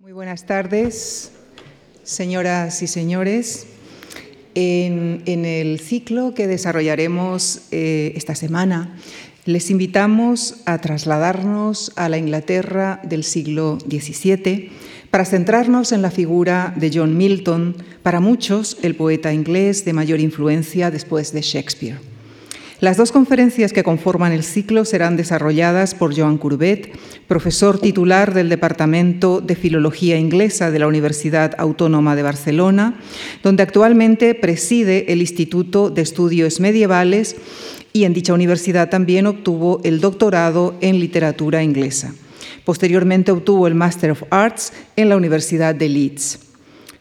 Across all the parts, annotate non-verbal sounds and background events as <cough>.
Muy buenas tardes, señoras y señores. En, el ciclo que desarrollaremos eh, esta semana, les invitamos a trasladarnos a la Inglaterra del siglo XVII para centrarnos en la figura de John Milton, para muchos el poeta inglés de mayor influencia después de Shakespeare. Las dos conferencias que conforman el ciclo serán desarrolladas por Joan Courbet, profesor titular del Departamento de Filología Inglesa de la Universidad Autónoma de Barcelona, donde actualmente preside el Instituto de Estudios Medievales y en dicha universidad también obtuvo el doctorado en literatura inglesa. Posteriormente obtuvo el Master of Arts en la Universidad de Leeds.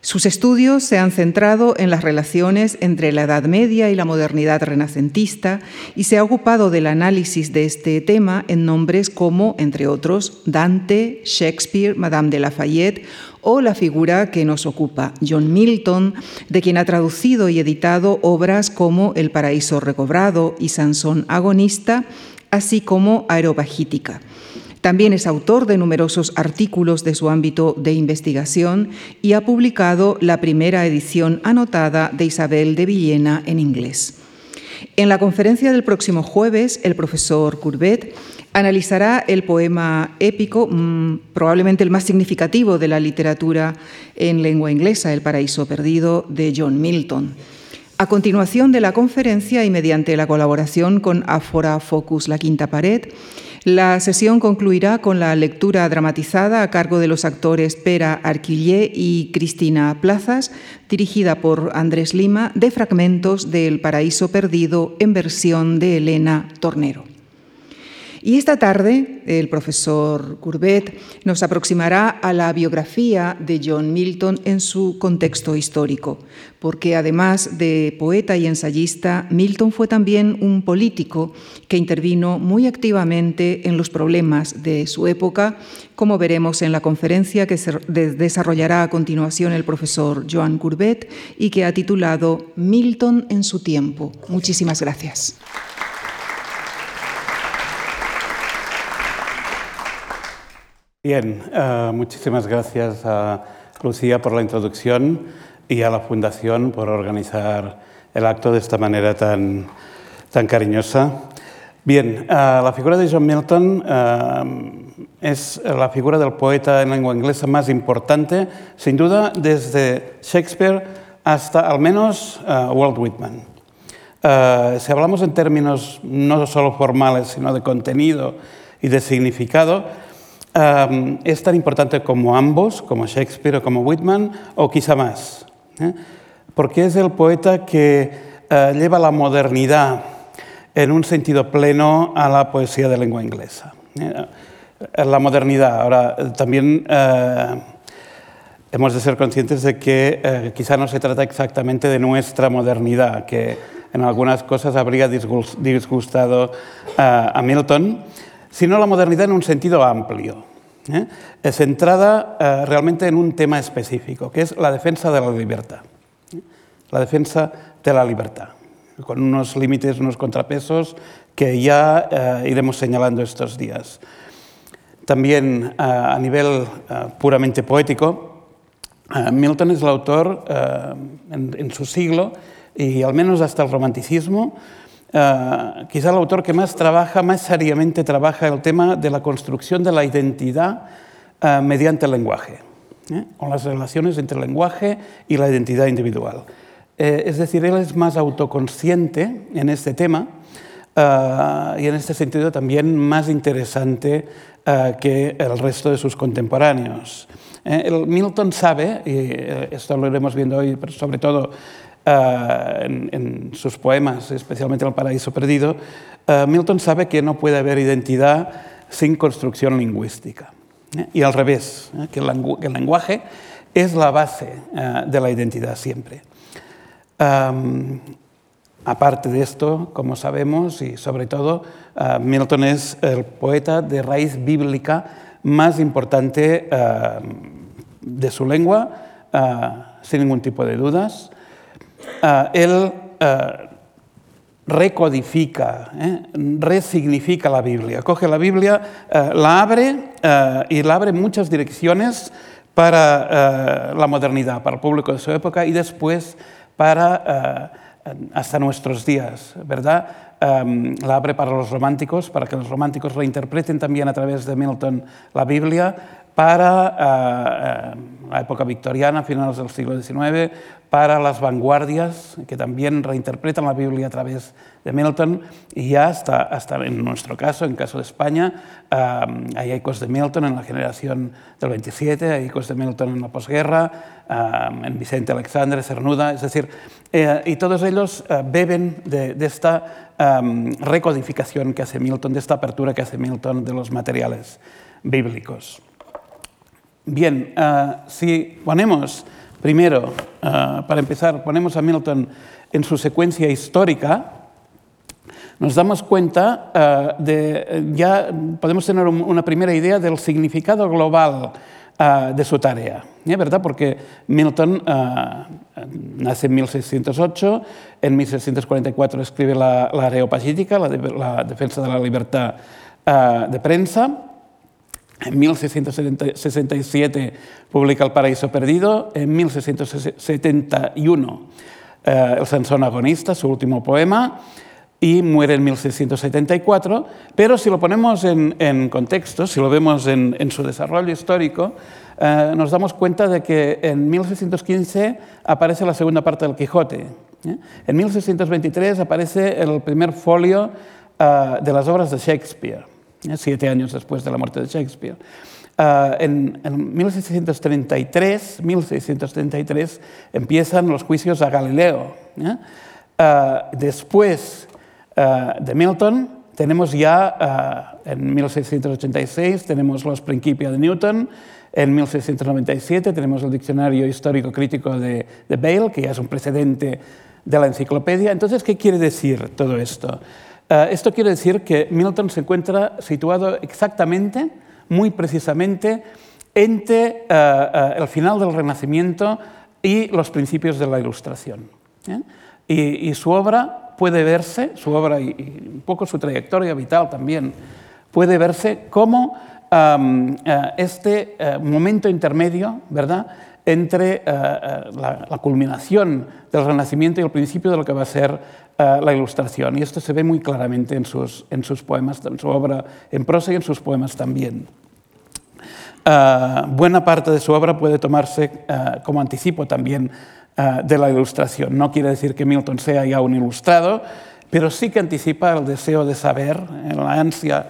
Sus estudios se han centrado en las relaciones entre la Edad Media y la modernidad renacentista y se ha ocupado del análisis de este tema en nombres como, entre otros, Dante, Shakespeare, Madame de Lafayette o la figura que nos ocupa, John Milton, de quien ha traducido y editado obras como El paraíso recobrado y Sansón agonista, así como Aerobagítica. También es autor de numerosos artículos de su ámbito de investigación y ha publicado la primera edición anotada de Isabel de Villena en inglés. En la conferencia del próximo jueves, el profesor Courbet analizará el poema épico, mm, probablemente el más significativo de la literatura en lengua inglesa, El paraíso perdido, de John Milton. A continuación de la conferencia y mediante la colaboración con Afora Focus La Quinta Pared, la sesión concluirá con la lectura dramatizada a cargo de los actores Pera Arquillé y Cristina Plazas, dirigida por Andrés Lima, de fragmentos de El Paraíso Perdido en versión de Elena Tornero. Y esta tarde el profesor Courbet nos aproximará a la biografía de John Milton en su contexto histórico, porque además de poeta y ensayista, Milton fue también un político que intervino muy activamente en los problemas de su época, como veremos en la conferencia que desarrollará a continuación el profesor Joan Courbet y que ha titulado Milton en su tiempo. Muchísimas gracias. Bien, uh, muchísimas gracias a Lucía por la introducción y a la Fundación por organizar el acto de esta manera tan, tan cariñosa. Bien, uh, la figura de John Milton uh, es la figura del poeta en lengua inglesa más importante, sin duda, desde Shakespeare hasta al menos Walt Whitman. si hablamos en términos no solo formales, sino de contenido y de significado, es tan importante como ambos, como Shakespeare o como Whitman, o quizá más. ¿eh? Porque es el poeta que eh, lleva la modernidad en un sentido pleno a la poesía de lengua inglesa. ¿eh? La modernidad. Ahora, también hemos de ser conscientes de que quizá no se trata exactamente de nuestra modernidad, que en algunas cosas habría disgustado a Milton, sino la modernidad en un sentido amplio, ¿eh? centrada eh, realmente en un tema específico, que es la defensa de la libertad. ¿eh? La defensa de la libertad, con unos límites, unos contrapesos que ya eh, iremos señalando estos días. También a nivel puramente poético, Milton es el autor en, en su siglo, y al menos hasta el romanticismo, Uh, quizá el autor que más trabaja, más seriamente trabaja el tema de la construcción de la identidad uh, mediante el lenguaje, ¿eh? o las relaciones entre el lenguaje y la identidad individual. Eh, es decir, él es más autoconsciente en este tema uh, y en este sentido también más interesante que el resto de sus contemporáneos. El Milton sabe, y esto lo iremos viendo hoy, pero sobre todo eh, en, sus poemas, especialmente El paraíso perdido, eh, Milton sabe que no puede haber identidad sin construcción lingüística. ¿eh? Y al revés, que el, lenguaje es la base de la identidad siempre. aparte de esto, como sabemos, y sobre todo, Milton es el poeta de raíz bíblica más importante de su lengua, sin ningún tipo de dudas. Ah, él ah, recodifica, ¿eh? resignifica la Biblia. Coge la Biblia, ah, la abre y la abre muchas direcciones para la modernidad, para el público de su época y después para hasta nuestros días, ¿verdad? la abre para los románticos, para que los románticos reinterpreten también a través de Milton la Biblia, para la época victoriana, finales del siglo XIX, para las vanguardias, que también reinterpretan la Biblia a través de Milton, y ya hasta, hasta en nuestro caso, en caso de España, hay ecos de Milton en la generación del 27, hay ecos de Milton en la posguerra, en Vicente Alexandre, Cernuda, es decir, eh, y todos ellos eh, beben de, esta recodificación que hace Milton, de esta apertura que hace Milton de los materiales bíblicos. Bien, eh, si ponemos primero, para empezar, ponemos a Milton en su secuencia histórica, nos damos cuenta de, ya podemos tener una primera idea del significado global uh, de su tarea, ¿eh? ¿verdad? Porque Milton uh, nace en 1608, en 1644 escribe la, la la, la, defensa de la libertad uh, de prensa, en 1667 publica El paraíso perdido, en 1671 El Sansón agonista, su último poema, y muere en 1674, pero si lo ponemos en, contexto, si lo vemos en, su desarrollo histórico, eh, nos damos cuenta de que en 1615 aparece la segunda parte del Quijote. ¿eh? En 1623 aparece el primer folio eh, de las obras de Shakespeare, siete años después de la muerte de Shakespeare. en, en 1633, 1633 empiezan los juicios a Galileo. después eh, de Milton, tenemos ya en 1686 tenemos los Principia de Newton, en 1697 tenemos el Diccionario Histórico Crítico de, de Bale, que ya es un precedente de la enciclopedia. Entonces, ¿qué quiere decir todo esto? Uh, esto quiere decir que Milton se encuentra situado exactamente, muy precisamente, entre uh, uh, el final del Renacimiento y los principios de la Ilustración. ¿eh? Y, su obra puede verse, su obra y, un poco su trayectoria vital también, puede verse como eh, este eh, momento intermedio, ¿verdad?, entre eh, la, culminación del Renacimiento y el principio de lo que va a ser la Ilustración. Y esto se ve muy claramente en sus, en sus poemas, en su obra en prosa y en sus poemas también. buena parte de su obra puede tomarse como anticipo también de la ilustración. No quiere decir que Milton sea ya un ilustrado, pero sí que anticipa el deseo de saber, eh, la ansia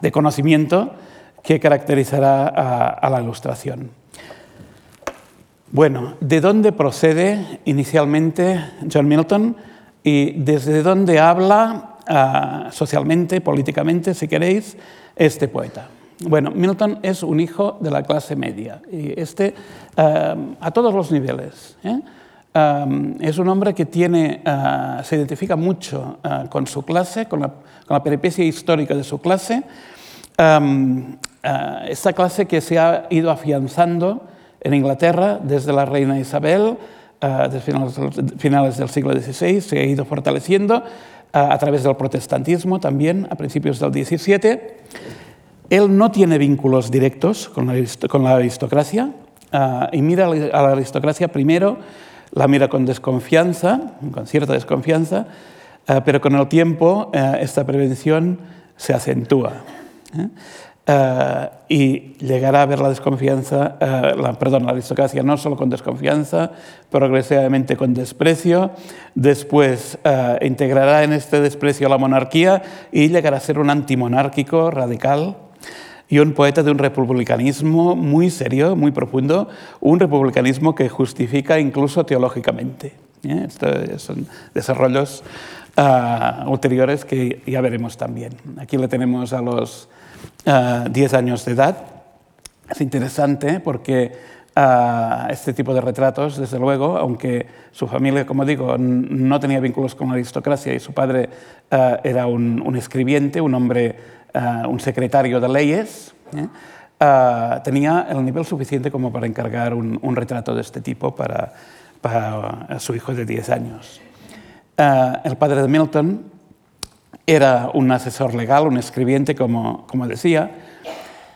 de conocimiento que caracterizará a, la ilustración. Bueno, ¿de dónde procede inicialmente John Milton y desde dónde habla ah, socialmente, políticamente, si queréis, este poeta? Bueno, Milton es un hijo de la clase media, y este eh, a todos los niveles. ¿eh? Eh, es un hombre que tiene, se identifica mucho con su clase, con la, con la, peripecia histórica de su clase. esta clase que se ha ido afianzando en Inglaterra desde la reina Isabel, desde finales, del siglo XVI, se ha ido fortaleciendo a través del protestantismo también a principios del XVII. Él no tiene vínculos directos con la, aristocracia ah, y mira a la aristocracia primero, la mira con desconfianza, con cierta desconfianza, pero con el tiempo esta prevención se acentúa. ¿Eh? y llegará a ver la desconfianza, la, perdón, la aristocracia no solo con desconfianza, progresivamente con desprecio, después integrará en este desprecio la monarquía y llegará a ser un antimonárquico radical y un poeta de un republicanismo muy serio, muy profundo, un republicanismo que justifica incluso teológicamente. ¿eh? Estos son desarrollos ulteriores que ya veremos también. Aquí le tenemos a los uh, 10 años de edad. Es interesante porque uh, este tipo de retratos, desde luego, aunque su familia, como digo, no tenía vínculos con la aristocracia y su padre era un, escribiente, un hombre un secretario de leyes, ¿eh? tenía el nivel suficiente como para encargar un, retrato de este tipo para, su hijo de 10 años. El padre de Milton era un asesor legal, un escribiente, como, como decía,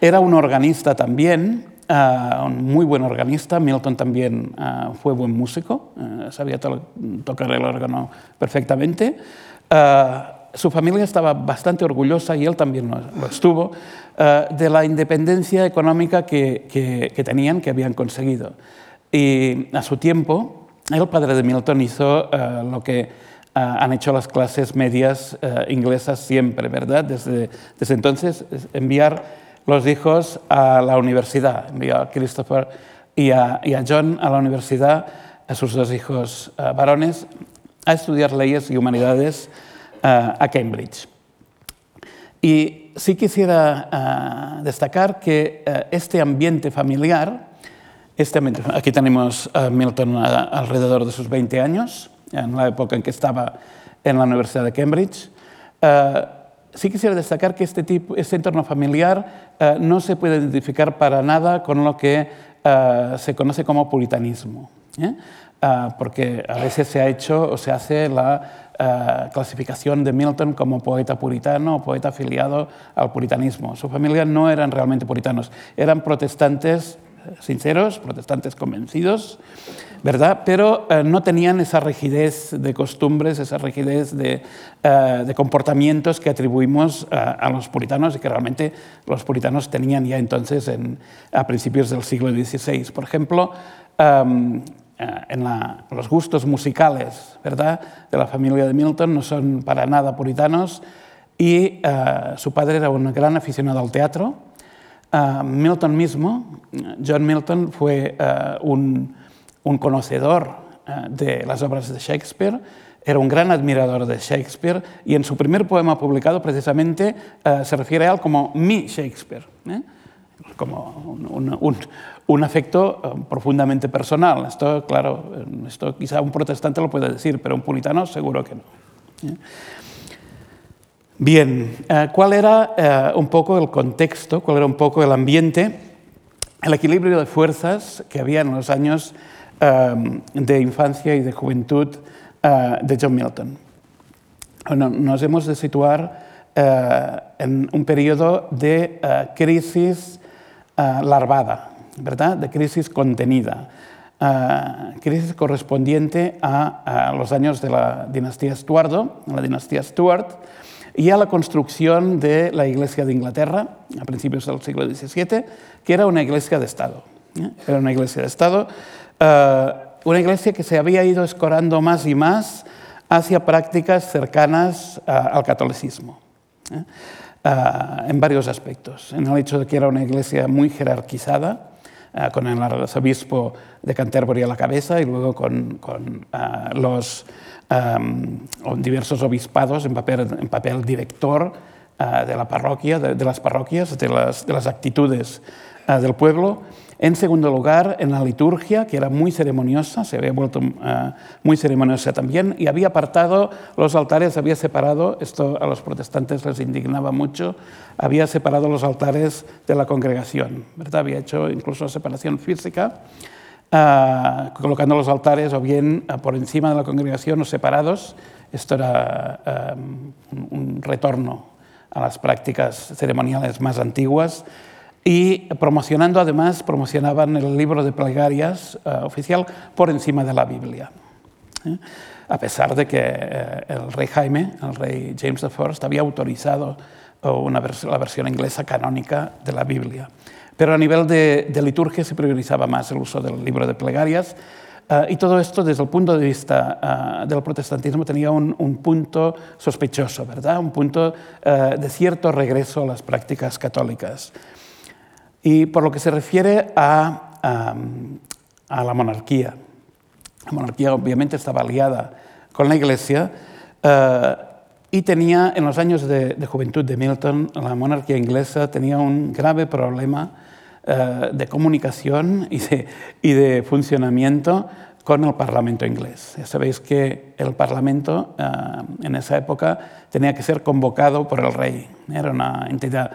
era un organista también, uh, un muy buen organista. Milton también uh, fue buen músico, uh, sabía to tocar el órgano perfectamente. su familia estaba bastante orgullosa, y él también lo, lo estuvo, de la independencia económica que, que, que, tenían, que habían conseguido. Y a su tiempo, el padre de Milton hizo lo que han hecho las clases medias inglesas siempre, ¿verdad? Desde, desde entonces, enviar los hijos a la universidad. Envió a Christopher y a, y a John a la universidad, a sus dos hijos uh, varones, a estudiar leyes y humanidades uh, a Cambridge. Y sí quisiera uh, destacar que este ambiente familiar, este ambiente, aquí tenemos a Milton alrededor de sus 20 años, en la época en que estaba en la Universidad de Cambridge, sí quisiera destacar que este, tipo, este entorno familiar uh, no se puede identificar para nada con lo que uh, se conoce como puritanismo, ¿eh? uh, porque a veces se ha hecho o se hace la clasificación de Milton como poeta puritano o poeta afiliado al puritanismo. Su familia no eran realmente puritanos, eran protestantes sinceros, protestantes convencidos, ¿verdad? Pero eh, no tenían esa rigidez de costumbres, esa rigidez de, eh, de comportamientos que atribuimos eh, a los puritanos y que realmente los puritanos tenían ya entonces en, a principios del siglo XVI. Por ejemplo, em, en la, los gustos musicales ¿verdad? de la familia de Milton no son para nada puritanos y su padre era un gran aficionado al teatro, Uh, Milton mismo, John Milton, fue uh, un, un, conocedor uh, de las obras de Shakespeare, era un gran admirador de Shakespeare y en su primer poema publicado precisamente se refiere a él como mi Shakespeare, ¿eh? como un, afecto profundamente personal. Esto, claro, esto quizá un protestante lo puede decir, pero un puritano seguro que no. ¿eh? Bien, eh, ¿cuál era eh, un poco el contexto, cuál era un poco el ambiente, el equilibrio de fuerzas que había en los años eh, de infancia y de juventud de John Milton? Bueno, nos hemos de situar en un periodo de crisis larvada, ¿verdad? De crisis contenida. crisis correspondiente a, a, los años de la dinastía Estuardo, la dinastía Stuart, y a la construcción de la Iglesia de Inglaterra a principios del siglo XVII, que era una iglesia de Estado. ¿eh? Era una iglesia de Estado, uh, una iglesia que se había ido escorando más y más hacia prácticas cercanas uh, al catolicismo, ¿eh? uh, en varios aspectos. En el hecho de que era una iglesia muy jerarquizada, con el arzobispo de Canterbury a la cabeza y luego con, con los um, diversos obispados en papel, en papel director uh, de la parroquia, de, de, las parroquias, de las, de las actitudes uh, del pueblo. En segundo lugar, en la liturgia, que era muy ceremoniosa, se había vuelto uh, muy ceremoniosa también, y había apartado los altares, había separado, esto a los protestantes les indignaba mucho, había separado los altares de la congregación, ¿verdad? había hecho incluso separación física uh, colocando los altares o bien uh, por encima de la congregación o separados. Esto era un retorno a las prácticas ceremoniales más antiguas y promocionando además, promocionaban el libro de plegarias uh, oficial por encima de la Biblia. ¿eh? A pesar de que eh, el rey Jaime, el rey James I, había autorizado una vers la versión inglesa canónica de la Biblia. Pero a nivel de, de liturgia se priorizaba más el uso del libro de plegarias Uh, y todo esto, desde el punto de vista uh, del protestantismo, tenía un, un, punto sospechoso, ¿verdad? Un punto uh, de cierto regreso a las prácticas católicas. Y por lo que se refiere a, um, a la monarquía, la monarquía obviamente estaba aliada con la Iglesia y tenía, en los años de, de juventud de Milton, la monarquía inglesa tenía un grave problema eh, de comunicación y de, y de, funcionamiento con el Parlamento inglés. Ya sabéis que el Parlamento eh, en esa época tenía que ser convocado por el rey. Era una entidad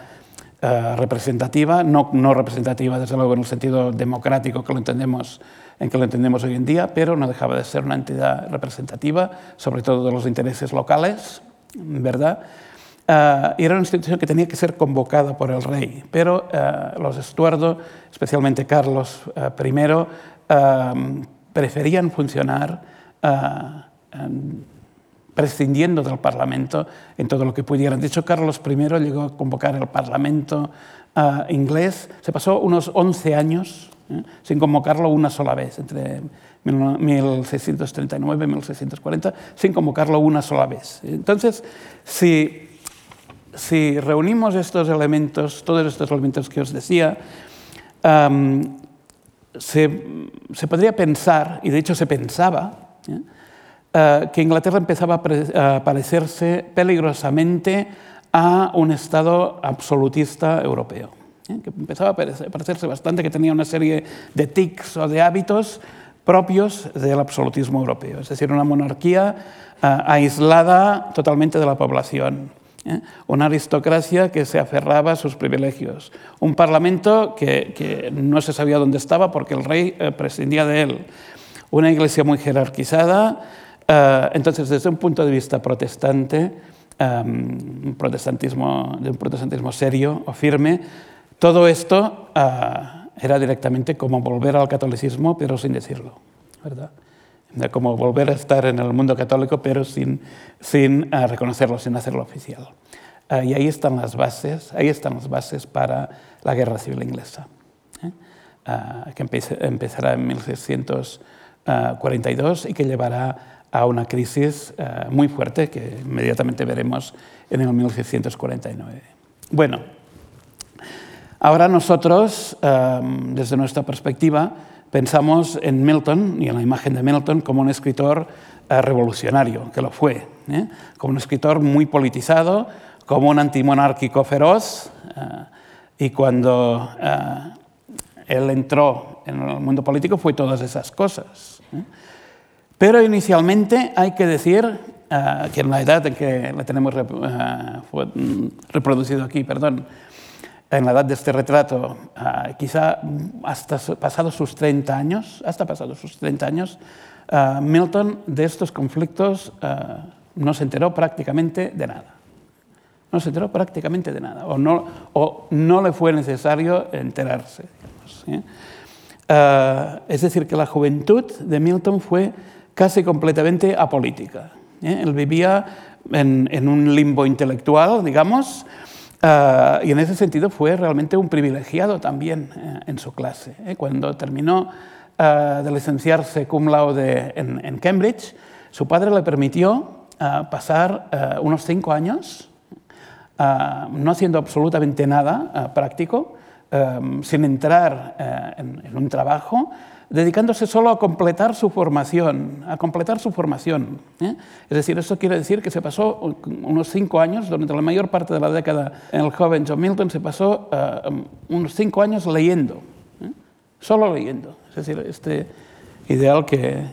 eh, representativa, no, no, representativa desde luego en el sentido democrático que lo entendemos, en que lo entendemos hoy en día, pero no dejaba de ser una entidad representativa, sobre todo de los intereses locales, ¿verdad? Uh, y era una institución que tenía que ser convocada por el rey, pero uh, los Estuardo, especialmente Carlos I, preferían funcionar prescindiendo del Parlamento en todo lo que pudieran. De hecho, Carlos I llegó a convocar el Parlamento inglés, se pasó unos 11 años ¿eh? sin convocarlo una sola vez, entre 1639 y 1640, sin convocarlo una sola vez. Entonces, si si reunimos estos elementos, todos estos elementos que os decía, se, podría pensar, y de hecho se pensaba, ¿eh? Eh, que Inglaterra empezaba a, parecerse peligrosamente a un Estado absolutista europeo, ¿eh? que empezaba a parecerse bastante, que tenía una serie de tics o de hábitos propios del absolutismo europeo, es decir, una monarquía aislada totalmente de la población ¿eh? una aristocracia que se aferraba a sus privilegios, un parlamento que, no se sabía dónde estaba porque el rey eh, prescindía de él, una iglesia muy jerarquizada. Eh, entonces, desde un punto de vista protestante, un protestantismo, de un protestantismo serio o firme, todo esto era directamente como volver al catolicismo, pero sin decirlo, ¿verdad? como volver a estar en el mundo católico, pero sin, sin uh, reconocerlo, sin hacerlo oficial. Uh, y ahí están las bases, ahí están las bases para la guerra civil inglesa, ¿eh? uh, que empezará en 1642 y que llevará a una crisis muy fuerte que inmediatamente veremos en el 1649. Bueno, ahora nosotros, desde nuestra perspectiva, pensamos en Milton y en la imagen de Milton como un escritor eh, revolucionario, que lo fue, ¿eh? como un escritor muy politizado, como un antimonárquico feroz, eh, y cuando él entró en el mundo político fue todas esas cosas. Pero inicialmente hay que decir que en la edad en que la tenemos mm, reproducido aquí, perdón, en la edad de este retrato, ah, quizá hasta pasados sus 30 años, hasta pasados sus 30 años, Milton de estos conflictos no se enteró prácticamente de nada. No se enteró prácticamente de nada, o no, o no le fue necesario enterarse. es decir, que la juventud de Milton fue casi completamente apolítica. ¿eh? Él vivía en, en un limbo intelectual, digamos, Ah, y en ese sentido fue realmente un privilegiado también eh, en su clase. ¿eh? Cuando terminó de licenciarse cum laude en, Cambridge, su padre le permitió pasar unos cinco años no haciendo absolutamente nada práctico, sin entrar eh, en, un trabajo, dedicándose solo a completar su formación, a completar su formación. ¿eh? Es decir, eso quiere decir que se pasó unos cinco años, durante la mayor parte de la década el joven John Milton, se pasó uh, unos cinco años leyendo, ¿eh? solo leyendo. Es decir, este ideal que,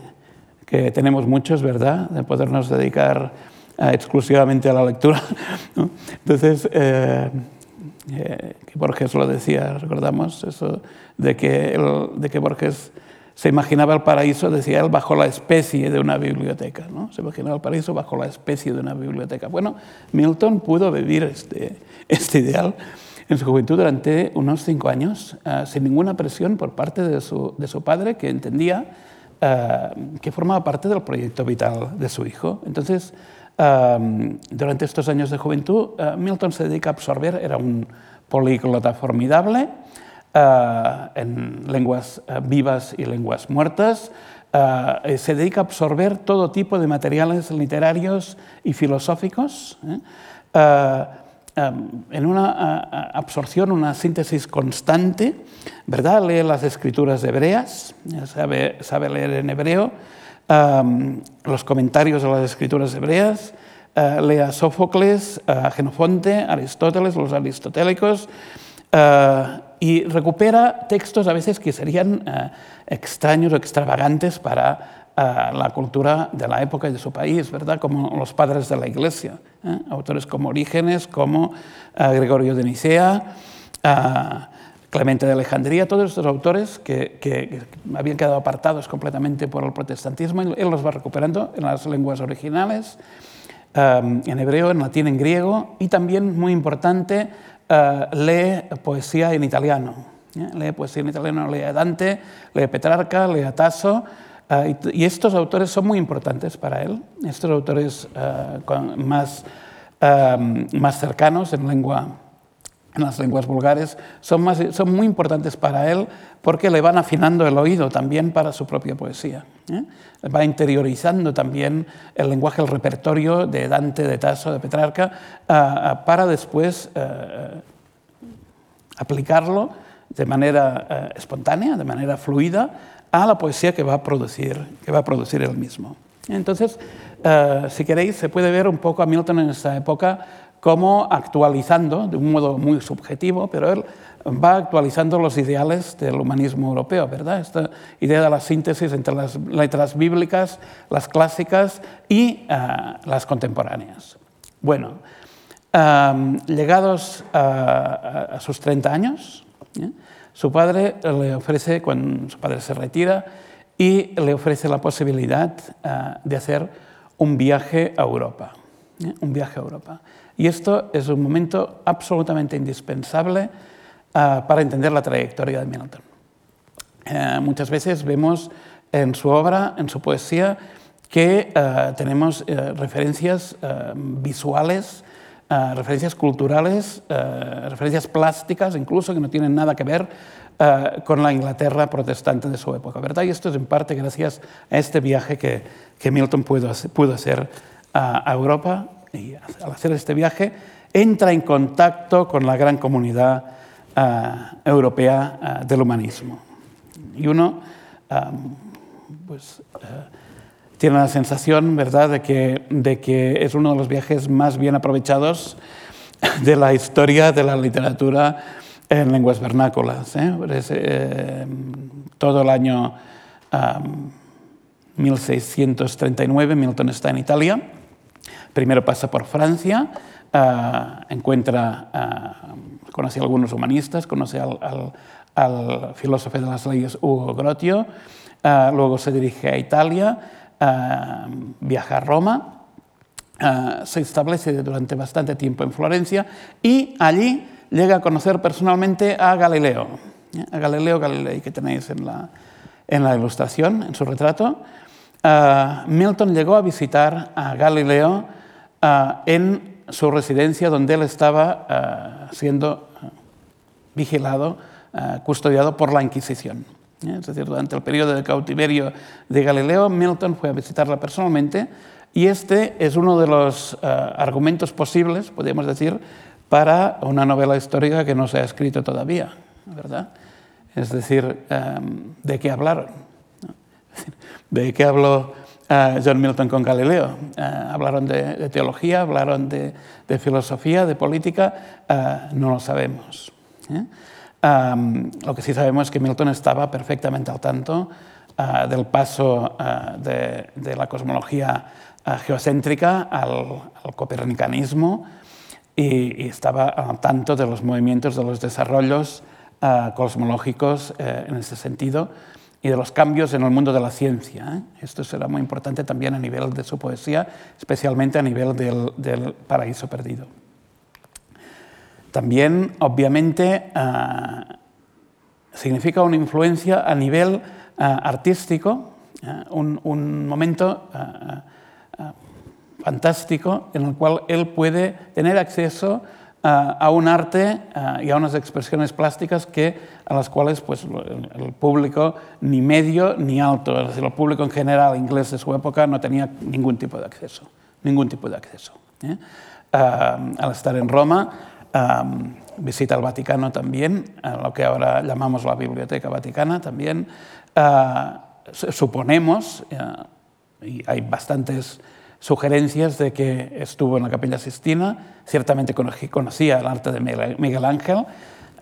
que tenemos muchos, ¿verdad?, de podernos dedicar exclusivamente a la lectura. <laughs> Entonces, eh, eh, que Borges lo decía, recordamos eso, de que, de que Borges se imaginaba el paraíso, decía él, bajo la especie de una biblioteca. ¿no? Se imaginaba el paraíso bajo la especie de una biblioteca. Bueno, Milton pudo vivir este, este ideal en su juventud durante unos cinco años, uh, sin ninguna presión por parte de su, de su padre, que entendía uh, que formaba parte del proyecto vital de su hijo. Entonces, um, durante estos años de juventud, uh, Milton se dedica a absorber, era un políglota formidable, Uh, en lenguas uh, vivas y lenguas muertas. Se dedica a absorber todo tipo de materiales literarios y filosóficos. ¿eh? Um, en una absorción, una síntesis constante, ¿verdad? Lee las escrituras hebreas, sabe, sabe leer en hebreo, um, los comentarios de las escrituras hebreas, lee a Sófocles, a Genofonte, Aristóteles, los aristotélicos, y recupera textos a veces que serían eh, extraños o extravagantes para eh, la cultura de la época y de su país, ¿verdad? como los padres de la Iglesia, ¿eh? autores como Orígenes, como Gregorio de Nicea, Clemente de Alejandría, todos estos autores que, habían quedado apartados completamente por el protestantismo, él los va recuperando en las lenguas originales en hebreo, en latín, en griego y también, muy importante, lee poesía en italiano. Lee poesía en italiano, lee a Dante, lee a Petrarca, lee a Tasso. y estos autores son muy importantes para él. Estos autores más, más cercanos en lengua en las lenguas vulgares son, más, son, muy importantes para él porque le van afinando el oído también para su propia poesía. ¿eh? Va interiorizando también el lenguaje, el repertorio de Dante, de Tasso, de Petrarca, para después eh, aplicarlo de manera eh, espontánea, de manera fluida, a la poesía que va a producir, que va a producir él mismo. Entonces, si queréis, se puede ver un poco a Milton en esta época como actualizando, de un modo muy subjetivo, pero él va actualizando los ideales del humanismo europeo, ¿verdad? Esta idea de la síntesis entre las letras bíblicas, las clásicas y eh, las contemporáneas. Bueno, llegados a, sus 30 años, ¿eh? su padre le ofrece, cuando su padre se retira, y le ofrece la posibilidad eh, de hacer un viaje a Europa. Un viaje a Europa. Y esto es un momento absolutamente indispensable uh, para entender la trayectoria de Milton. Uh, muchas veces vemos en su obra, en su poesía, que uh, tenemos referencias visuales, referencias culturales, referencias plásticas, incluso que no tienen nada que ver con la Inglaterra protestante de su época. ¿verdad? Y esto es en parte gracias a este viaje que, que Milton pudo, pudo hacer a Europa y al hacer este viaje entra en contacto con la gran comunidad uh, europea uh, del humanismo. Y uno pues, uh, tiene la sensación ¿verdad? De, que, de que es uno de los viajes más bien aprovechados <laughs> de la historia de la literatura en lenguas vernáculas. ¿eh? Eh, todo el año um, 1639 Milton está en Italia Primero pasa por Francia, uh, encuentra, uh, conoce a algunos humanistas, conoce al, filósofo de las leyes Hugo Grotio, uh, luego se dirige a Italia, viaja a Roma, se establece durante bastante tiempo en Florencia y allí llega a conocer personalmente a Galileo, ¿eh? a Galileo Galilei que tenéis en la, en la ilustración, en su retrato. Milton llegó a visitar a Galileo Ah, en su residencia donde él estaba ah, siendo ah, vigilado, custodiado por la Inquisición. ¿eh? Es decir, durante el periodo de cautiverio de Galileo, Milton fue a visitarla personalmente y este es uno de los argumentos posibles, podríamos decir, para una novela histórica que no se ha escrito todavía, ¿verdad? Es decir, ¿de qué hablaron? ¿De qué habló John Milton con Galileo. Eh, hablaron de, teología, hablaron de, filosofía, de política, eh, no lo sabemos. ¿eh? lo que sí sabemos es que Milton estaba perfectamente al tanto del paso de, la cosmología geocéntrica al, copernicanismo y, estaba al tanto de los movimientos, de los desarrollos cosmológicos en ese sentido y de los cambios en el mundo de la ciencia. ¿eh? Esto será muy importante también a nivel de su poesía, especialmente a nivel del, paraíso perdido. También, obviamente, ah, significa una influencia a nivel ah, artístico, ¿eh? un, momento ah, fantástico en el cual él puede tener acceso un arte y a unas expresiones plásticas que, a las cuales pues, el público ni medio ni alto, es decir, el público en general inglés de su época no tenía ningún tipo de acceso. Ningún tipo de acceso. ¿eh? al estar en Roma, visita el Vaticano también, lo que ahora llamamos la Biblioteca Vaticana también. suponemos, y hay bastantes sugerencias de que estuvo en la Capilla Sistina, ciertamente conocía el arte de Miguel Ángel,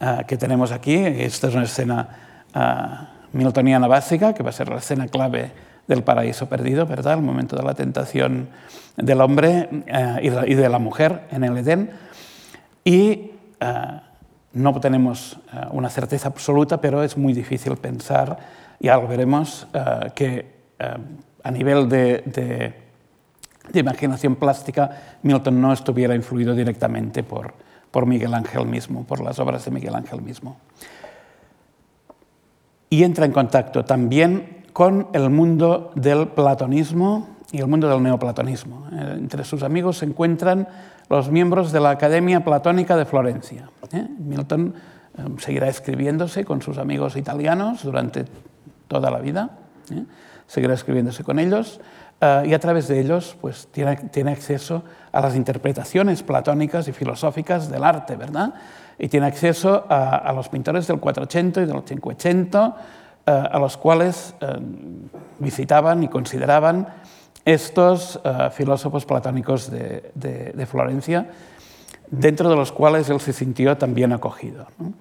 ah, que tenemos aquí. Esta es una escena uh, miltoniana básica, que va a ser la escena clave del paraíso perdido, ¿verdad? El momento de la tentación del hombre ah, y, de, la mujer en el Edén. Y no tenemos una certeza absoluta, pero es muy difícil pensar, y algo veremos, que a nivel de imaginación plástica, Milton no estuviera influido directamente por, por Miguel Ángel mismo, por las obras de Miguel Ángel mismo. Y entra en contacto también con el mundo del platonismo y el mundo del neoplatonismo. Eh, entre sus amigos se encuentran los miembros de la Academia Platónica de Florencia. ¿eh? Milton eh, seguirá escribiéndose con sus amigos italianos durante toda la vida, seguirá escribiéndose con ellos y a través de ellos pues, tiene, tiene, acceso a las interpretaciones platónicas y filosóficas del arte, ¿verdad? Y tiene acceso a, a los pintores del 400 y del 500, a los cuales visitaban y consideraban estos filósofos platónicos de, de, de, Florencia, dentro de los cuales él se sintió también acogido. ¿no?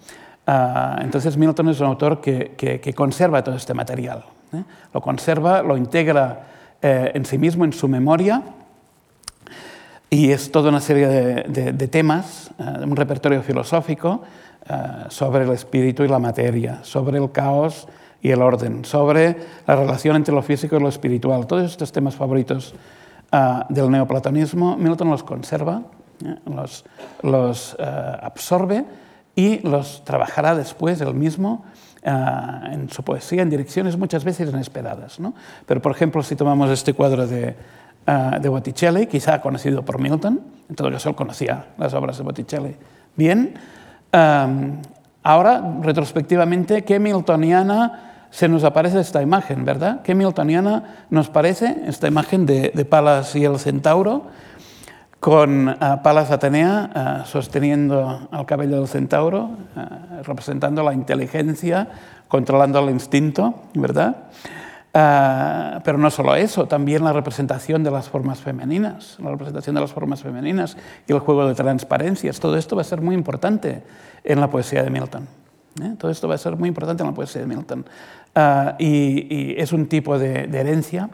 Entonces Milton es un autor que, que, que conserva todo este material, ¿eh? lo conserva, lo integra eh, en sí mismo, en su memoria, y es toda una serie de, de temas, uh, un repertorio filosófico sobre el espíritu y la materia, sobre el caos y el orden, sobre la relación entre lo físico y lo espiritual. Todos estos temas favoritos del neoplatonismo, Milton los conserva, ¿eh? los, los absorbe y los trabajará después él mismo uh, en su poesía en direcciones muchas veces inesperadas. ¿no? Pero, por ejemplo, si tomamos este cuadro de, de Botticelli, quizá conocido por Milton, en todo caso él conocía las obras de Botticelli bien, um, ahora, retrospectivamente, qué miltoniana se nos aparece esta imagen, ¿verdad? Qué miltoniana nos parece esta imagen de, de Palas y el centauro, con uh, Palas Atenea uh, sosteniendo al cabello del centauro, uh, representando la inteligencia, controlando el instinto, ¿verdad? pero no solo eso, también la representación de las formas femeninas, la representación de las formas femeninas y el juego de transparencias. Todo esto va a ser muy importante en la poesía de Milton. ¿eh? Todo esto va a ser muy importante en la poesía de Milton. Y, y, es un tipo de, de herencia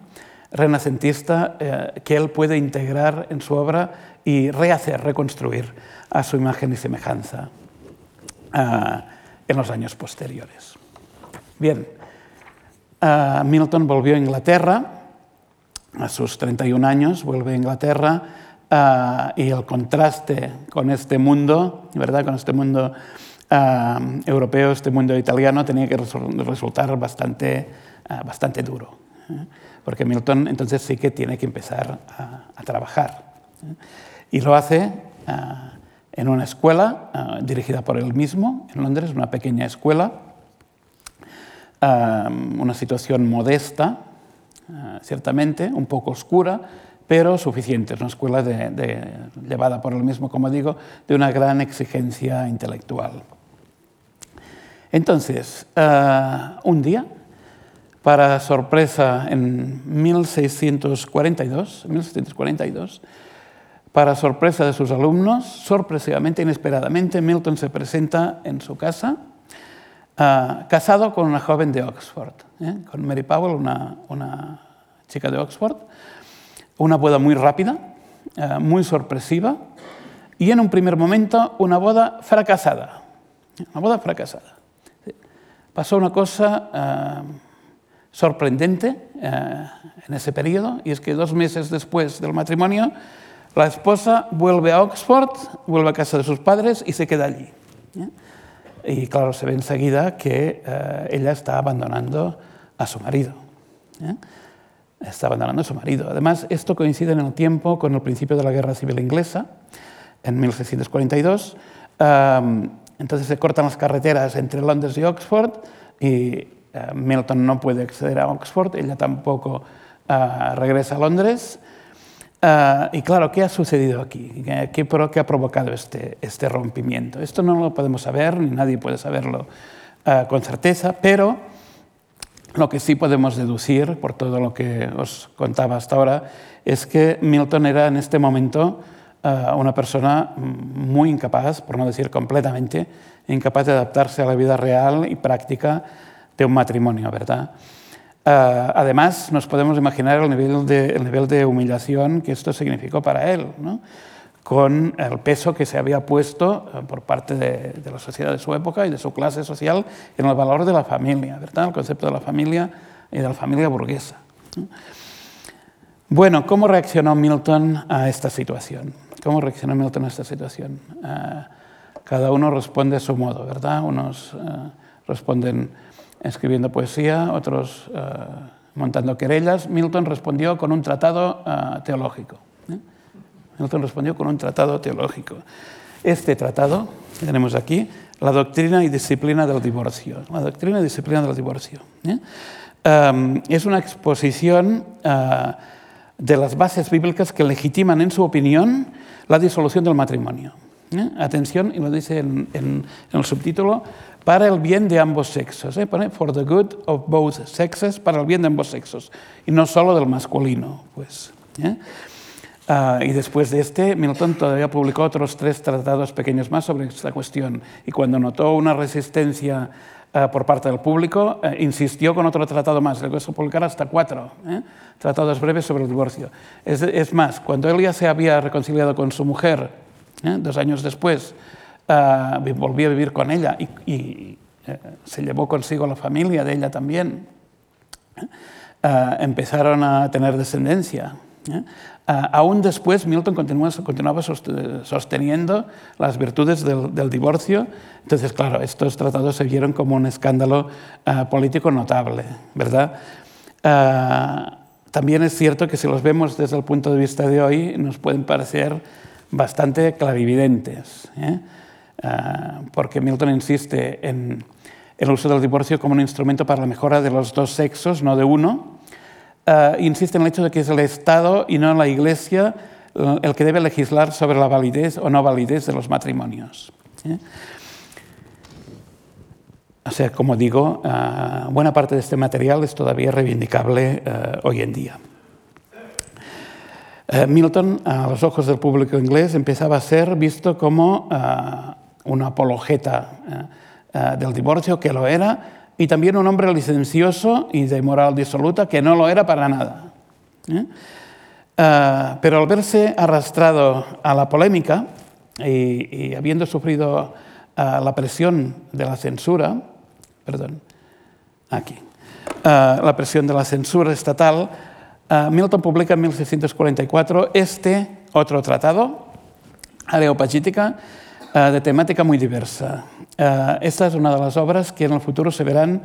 renacentista eh, que él puede integrar en su obra y rehacer, reconstruir a su imagen y semejanza uh, en los años posteriores. Bien, uh, Milton volvió a Inglaterra a sus 31 años, vuelve a Inglaterra y el contraste con este mundo, ¿verdad? Con este mundo europeo, este mundo italiano, tenía que resultar bastante, bastante duro. Porque Milton entonces sí que tiene que empezar a, trabajar. ¿eh? Y lo hace uh, en una escuela dirigida por él mismo, en Londres, una pequeña escuela, una situación modesta, ciertamente, un poco oscura, pero suficiente. Es una escuela llevada por él mismo, como digo, de una gran exigencia intelectual. Entonces, un día, para sorpresa, en 1642, 1642, para sorpresa de sus alumnos, sorpresivamente, inesperadamente, Milton se presenta en su casa, uh, casado con una joven de Oxford, ¿eh? con Mary Powell, una, una chica de Oxford, una boda muy rápida, uh, muy sorpresiva y en un primer momento una boda fracasada. Una boda fracasada. Pasó una cosa uh, sorprendente uh, en ese periodo y es que dos meses después del matrimonio la esposa vuelve a Oxford, vuelve a casa de sus padres y se queda allí. ¿eh? Y claro, se ve enseguida que uh, ella está abandonando a su marido. ¿eh? está abandonando a su marido. Además, esto coincide en el tiempo con el principio de la Guerra Civil Inglesa, en 1642. Um, entonces se cortan las carreteras entre Londres y Oxford y Milton no puede acceder a Oxford, ella tampoco uh, regresa a Londres. Uh, y claro, ¿qué ha sucedido aquí? ¿Qué, qué, ha provocado este, este, rompimiento? Esto no lo podemos saber, ni nadie puede saberlo con certeza, pero lo que sí podemos deducir, por todo lo que os contaba hasta ahora, es que Milton era en este momento una persona muy incapaz, por no decir completamente, incapaz de adaptarse a la vida real y práctica de un matrimonio, ¿verdad? Uh, además, nos podemos imaginar el nivel, de, humillación que esto significó para él, ¿no? con el peso que se había puesto uh, por parte de, la sociedad de su época y de su clase social en el valor de la familia, ¿verdad? el concepto de la familia y de la familia burguesa. ¿no? Bueno, ¿cómo reaccionó Milton a esta situación? ¿Cómo reaccionó Milton a esta situación? Eh, cada uno responde a su modo, ¿verdad? Unos eh, responden escribiendo poesía, otros eh, montando querellas. Milton respondió con un tratado teológico. Milton respondió con un tratado teológico. Este tratado que tenemos aquí, la doctrina y disciplina del divorcio. La doctrina y disciplina del divorcio. es una exposición de las bases bíblicas que legitiman, en su opinión, la disolución del matrimonio. ¿eh? Atención, y lo dice en, el subtítulo, para el bien de ambos sexos. ¿eh? For the good of both sexes, para el bien de ambos sexos, y no solo del masculino. Pues, ¿eh? ah, y después de este, Milton todavía publicó otros tres tratados pequeños más sobre esta cuestión. Y cuando notó una resistencia eh, por parte del público, eh, insistió con otro tratado más, le costó publicar hasta cuatro ¿eh? tratados breves sobre el divorcio. Es, más, cuando él ya se había reconciliado con su mujer, dos años después, volvió a vivir con ella y, se llevó consigo la familia de ella también. empezaron a tener descendencia. Ah, aún después, Milton continuaba sosteniendo las virtudes del, divorcio. Entonces, claro, estos tratados se vieron como un escándalo político notable, ¿verdad? También es cierto que si los vemos desde el punto de vista de hoy, nos pueden parecer bastante clarividentes, ¿eh? Porque Milton insiste en el uso del divorcio como un instrumento para la mejora de los dos sexos, no de uno, uh, insiste en el hecho de que es el Estado y no la Iglesia eh, el que debe legislar sobre la validez o no validez de los matrimonios. ¿eh? O sea, como digo, uh, buena parte de este material es todavía reivindicable uh, hoy en día. Milton, a los ojos del público inglés, empezaba a ser visto como una apologeta del divorcio, que lo era, y también un hombre licencioso y de moral disoluta que no lo era para nada. ¿eh? Pero al verse arrastrado a la polémica y, habiendo sufrido la presión de la censura, perdón, aquí, la presión de la censura estatal, Milton publica en 1644 este otro tratado, Areopagítica, de temática muy diversa. Eh, esta es una de las obras que en el futuro se verán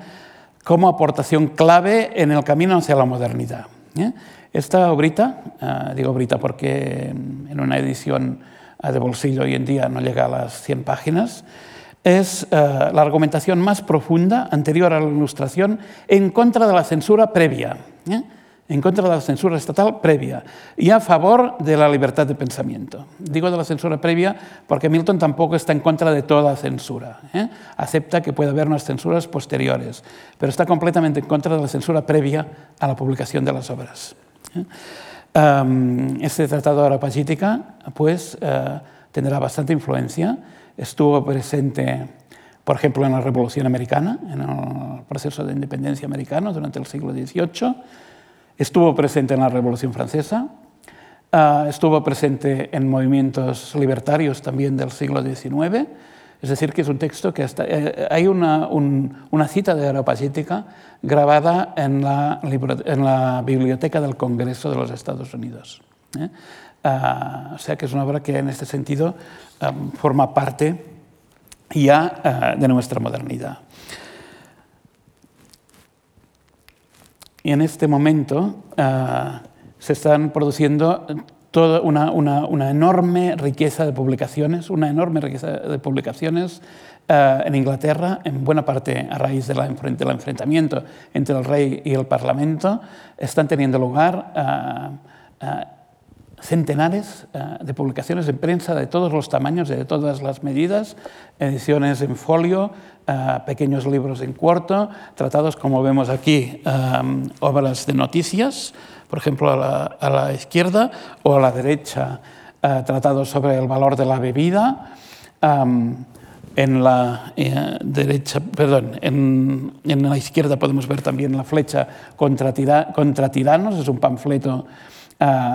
como aportación clave en el camino hacia la modernidad. ¿eh? Esta obrita, eh, digo obrita porque en una edición de bolsillo hoy en día no llega a las 100 páginas, es la argumentación más profunda anterior a la Ilustración en contra de la censura previa en contra de la censura estatal previa y a favor de la libertad de pensamiento. Digo de la censura previa porque Milton tampoco está en contra de toda censura. ¿eh? Acepta que puede haber unas censuras posteriores, pero está completamente en contra de la censura previa a la publicación de las obras. ¿eh? este tratado de Arapagítica pues, uh, tendrá bastante influencia. Estuvo presente, por ejemplo, en la Revolución Americana, en el proceso de independencia americano durante el siglo XVIII Estuvo presente en la Revolución Francesa, ah, estuvo presente en movimientos libertarios también del siglo XIX, es decir, que es un texto que eh, hay una, cita de Aeropagítica grabada en la, en la, Biblioteca del Congreso de los Estados Unidos. ¿eh? Ah, o sea que es una obra que en este sentido ah, forma parte ya de nuestra modernidad. Y en este momento ah, se están produciendo toda una, una, enorme riqueza de publicaciones, una enorme riqueza de publicaciones ah, en Inglaterra, en buena parte a raíz de del enfrentamiento entre el rey y el parlamento, están teniendo lugar ah, centenares de publicaciones en prensa de todos los tamaños y de todas las medidas, ediciones en folio, pequeños libros en cuarto, tratados como vemos aquí, obras de noticias, por ejemplo a la, izquierda o a la derecha, tratados sobre el valor de la bebida. en la eh, derecha, perdón, en, la izquierda podemos ver también la flecha contra tiranos, es un panfleto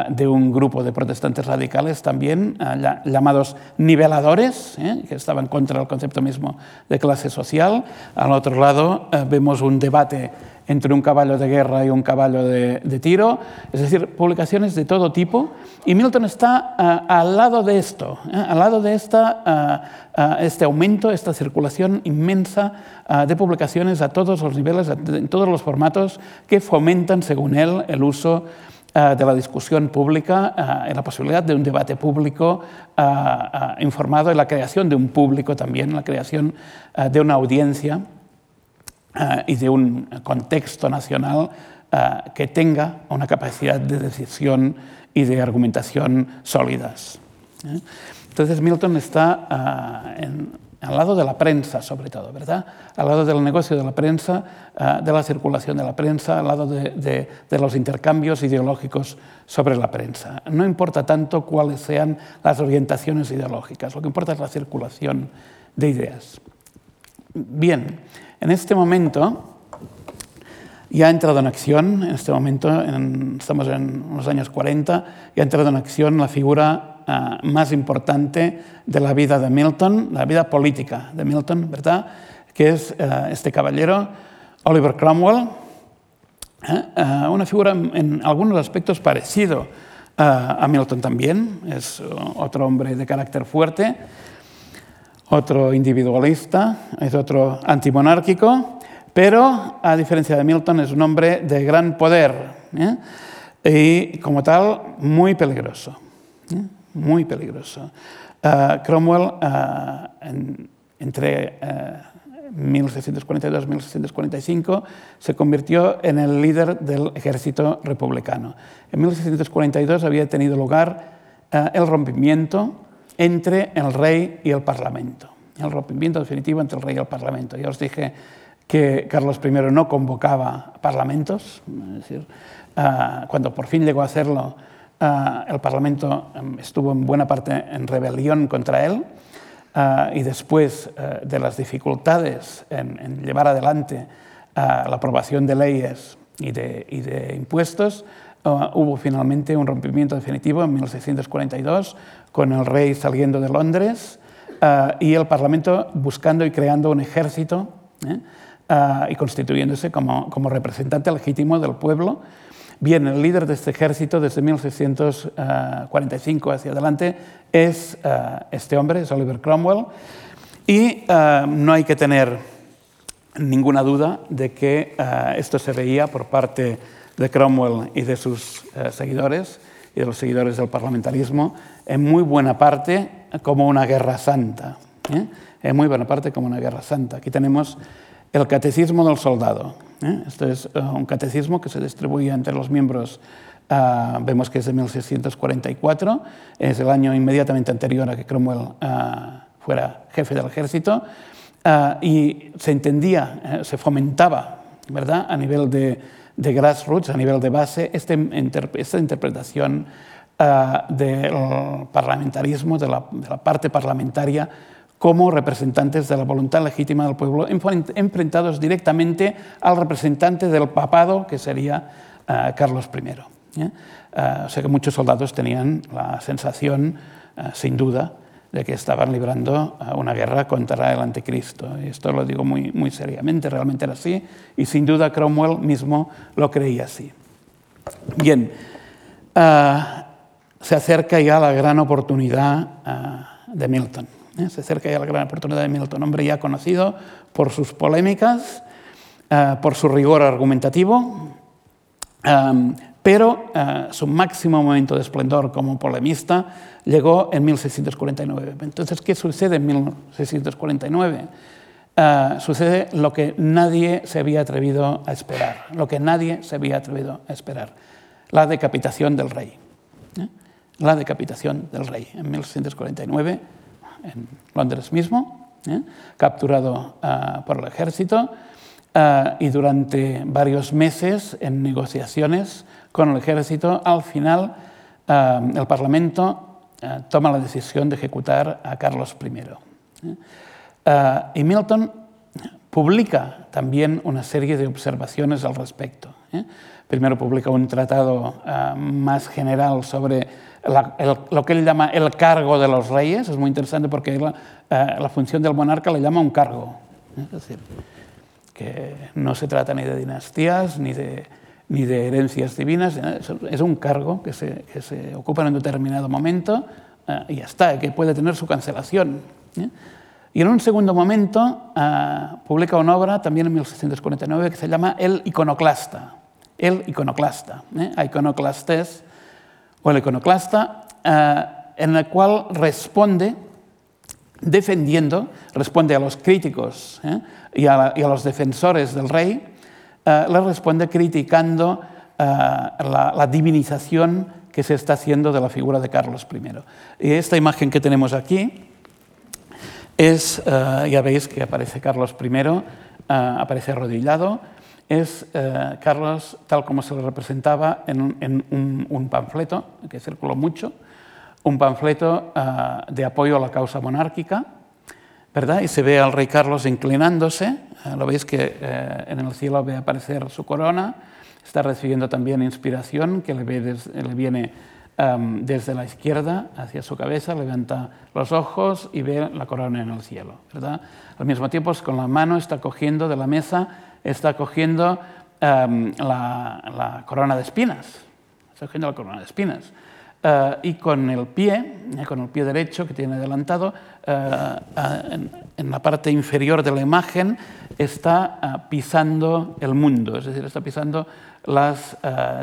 de un grupo de protestantes radicales también, llamados niveladores, que estaban contra el concepto mismo de clase social. Al otro lado vemos un debate entre un caballo de guerra y un caballo de, tiro, es decir, publicaciones de todo tipo. Y Milton está uh, al lado de esto, ¿eh? al lado de esta, uh, uh, este aumento, esta circulación inmensa de publicaciones a todos los niveles, en todos los formatos, que fomentan, según él, el uso de la discusión pública, en la posibilidad de un debate público informado, en la creación de un público también, en la creación de una audiencia y de un contexto nacional que tenga una capacidad de decisión y de argumentación sólidas. ¿eh? Entonces Milton está en, al lado de la prensa, sobre todo, ¿verdad? Al lado del negocio de la prensa, de la circulación de la prensa, al lado de, los intercambios ideológicos sobre la prensa. No importa tanto cuáles sean las orientaciones ideológicas, lo que importa es la circulación de ideas. Bien, en este momento ya ha entrado en acción, en este momento en, estamos en los años 40, ya ha entrado en acción la figura uh, más importante de la vida de Milton, la vida política de Milton, ¿verdad? Que es uh, este caballero, Oliver Cromwell, uh, una figura en algunos aspectos parecido a Milton también, es otro hombre de carácter fuerte, otro individualista, es otro antimonárquico, pero a diferencia de Milton es un hombre de gran poder ¿eh? y como tal muy peligroso, ¿eh? muy peligroso. Uh, Cromwell uh, en, entre uh, 1642 y 1645 se convirtió en el líder del ejército republicano. En 1642 había tenido lugar el rompimiento entre el rey y el parlamento. El rompimiento definitivo entre el rey y el parlamento. Ya os dije que Carlos I no convocaba parlamentos, es decir, uh, cuando por fin llegó a hacerlo, uh, el parlamento um, estuvo en buena parte en rebelión contra él uh, y después de las dificultades en, llevar adelante la aprobación de leyes y de, impuestos, hubo finalmente un rompimiento definitivo en 1642 con el rey saliendo de Londres y el Parlamento buscando y creando un ejército ¿eh? Uh, y constituyéndose como, como, representante legítimo del pueblo. Bien, el líder de este ejército desde 1645 hacia adelante es uh, este hombre, es Oliver Cromwell, y no hay que tener ninguna duda de que esto se veía por parte de Cromwell y de sus seguidores y de los seguidores del parlamentarismo, en muy buena parte como una guerra santa. ¿eh? En muy buena parte como una guerra santa. Aquí tenemos el catecismo del soldado. ¿eh? Esto es uh, un catecismo que se distribuye entre los miembros, uh, vemos que es de 1644, es el año inmediatamente anterior a que Cromwell uh, fuera jefe del ejército, y se entendía, se fomentaba ¿verdad? a nivel de, grassroots, a nivel de base, este, esta interpretación del parlamentarismo, de la, de la, parte parlamentaria, como representantes de la voluntad legítima del pueblo, enfrentados directamente al representante del papado, que sería uh, Carlos I. ¿eh? Uh, o sea que muchos soldados tenían la sensación, sin duda, de que estaban librando una guerra contra el anticristo. Y esto lo digo muy, muy seriamente, realmente era así, y sin duda Cromwell mismo lo creía así. Bien, uh, se acerca ya la gran oportunidad uh, de Milton. ¿Eh? Se acerca ya la gran oportunidad de Milton, hombre ya conocido por sus polémicas, uh, por su rigor argumentativo, um, pero uh, su máximo momento de esplendor como polemista llegó en 1649. Entonces, ¿qué sucede en 1649? Uh, sucede lo que nadie se había atrevido a esperar, lo que nadie se había atrevido a esperar, la decapitación del rey. ¿eh? La decapitación del rey en 1649, en Londres mismo, ¿eh? capturado uh, por el ejército y durante varios meses en negociaciones con el ejército, al final eh, el Parlamento eh, toma la decisión de ejecutar a Carlos I. Eh, y Milton, publica también una serie de observaciones al respecto. Primero publica un tratado más general sobre lo que él llama el cargo de los reyes, es muy interesante porque la, la función del monarca le llama un cargo. Es decir, que no se trata ni de dinastías ni de, ni de herencias divinas, es un cargo que se, que se ocupa en un determinado momento eh, y ya está, que puede tener su cancelación. ¿eh? Y en un segundo momento eh, publica una obra, también en 1649, que se llama El iconoclasta. El iconoclasta, ¿eh? iconoclastes, o el iconoclasta, en el cual responde defendiendo, responde a los críticos ¿eh? y, a los defensores del rey, eh, le responde criticando eh, la, divinización que se está haciendo de la figura de Carlos I. Y esta imagen que tenemos aquí es, eh, ya veis que aparece Carlos I, eh, aparece arrodillado, es eh, Carlos tal como se le representaba en, un, un panfleto que circuló mucho, un panfleto uh, de apoyo a la causa monárquica, ¿verdad? Y se ve al rey Carlos inclinándose, uh, lo veis que uh, en el cielo ve aparecer su corona, está recibiendo también inspiración que le, viene desde la izquierda hacia su cabeza, levanta los ojos y ve la corona en el cielo, ¿verdad? Al mismo tiempo, con la mano está cogiendo de la mesa, está cogiendo um, la, la corona de espinas, está cogiendo la corona de espinas. Uh, y con el pie, eh, con el pie derecho que tiene adelantado, uh, uh, en, en, la parte inferior de la imagen está pisando el mundo, es decir, está pisando las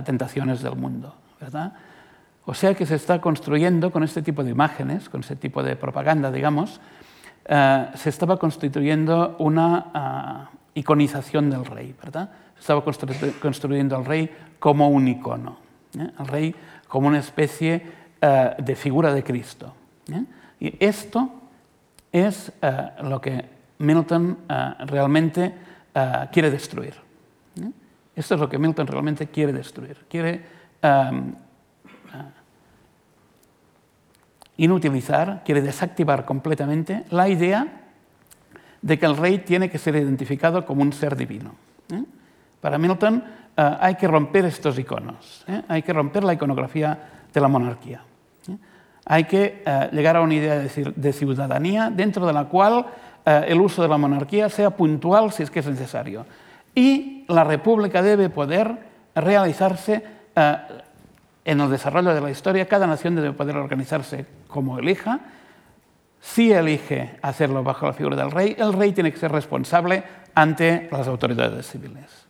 tentaciones del mundo. ¿verdad? O sea que se está construyendo con este tipo de imágenes, con este tipo de propaganda, digamos, se estaba constituyendo una iconización del rey, ¿verdad? Estaba construyendo al rey como un icono. ¿eh? El rey como una especie uh, de figura de Cristo. ¿eh? Y esto es uh, lo que Milton realmente quiere destruir. Esto es lo que Milton realmente quiere destruir. Quiere inutilizar, quiere desactivar completamente la idea de que el rey tiene que ser identificado como un ser divino. Para Milton, uh, hay que romper estos iconos, ¿eh? hay que romper la iconografía de la monarquía. ¿eh? Hay que uh, llegar a una idea de, ciudadanía dentro de la cual el uso de la monarquía sea puntual si es que es necesario. Y la república debe poder realizarse en el desarrollo de la historia, cada nación debe poder organizarse como elija. Si elige hacerlo bajo la figura del rey, el rey tiene que ser responsable ante las autoridades civiles.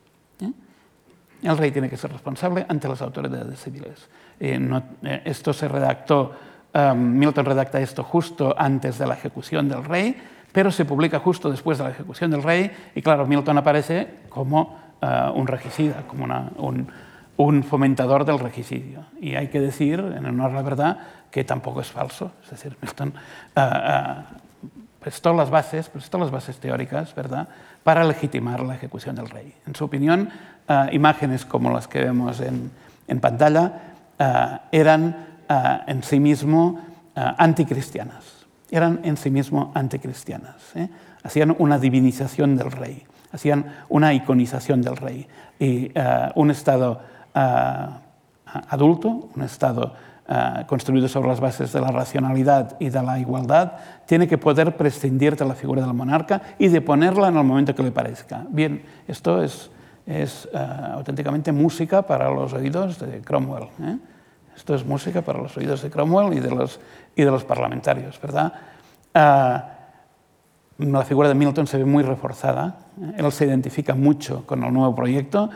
El rey tiene que ser responsable ante las autoridades civiles. Eh, eh, esto se redactó, um, Milton redacta esto justo antes de la ejecución del rey, pero se publica justo después de la ejecución del rey y claro, Milton aparece como uh, un regicida, como un, un, fomentador del regicidio. Y hay que decir, en honor a la verdad, que tampoco es falso. Es decir, Milton uh, uh, prestó las bases, prestó las bases teóricas, ¿verdad?, para legitimar la ejecución del rey. En su opinión, uh, imágenes como las que vemos en, en pantalla eran en sí mismo anticristianas. Eran en sí mismo anticristianas. ¿eh? Hacían una divinización del rey, hacían una iconización del rey. Y un Estado adulto, un Estado Uh, construido sobre las bases de la racionalidad y de la igualdad, tiene que poder prescindir de la figura del monarca y de ponerla en el momento que le parezca. Bien, esto es uh, auténticamente música para los oídos de Cromwell. ¿eh? Esto es música para los oídos de Cromwell y de los, y de los parlamentarios, ¿verdad? La figura de Milton se ve muy reforzada. ¿eh? Él se identifica mucho con el nuevo proyecto,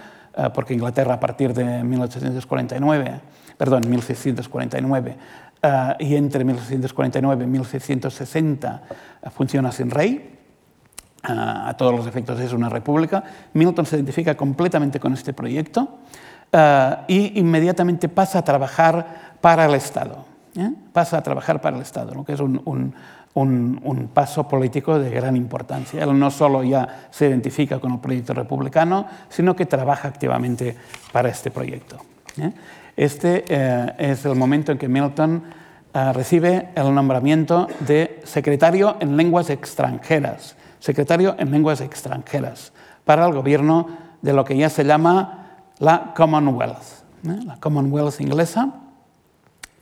porque Inglaterra a partir de 1849, perdón, 1649, y entre 1649 y 1660 funciona sin rey, a todos los efectos es una república. Milton se identifica completamente con este proyecto uh, y inmediatamente pasa a trabajar para el Estado. ¿eh? Pasa a trabajar para el Estado, ¿no? que es un, un, un, un, paso político de gran importancia. Él no solo ya se identifica con el proyecto republicano, sino que trabaja activamente para este proyecto. ¿eh? Este eh, es el momento en que Milton eh, recibe el nombramiento de secretario en lenguas extranjeras, secretario en lenguas extranjeras, para el gobierno de lo que ya se llama la Commonwealth, ¿eh? la Commonwealth inglesa,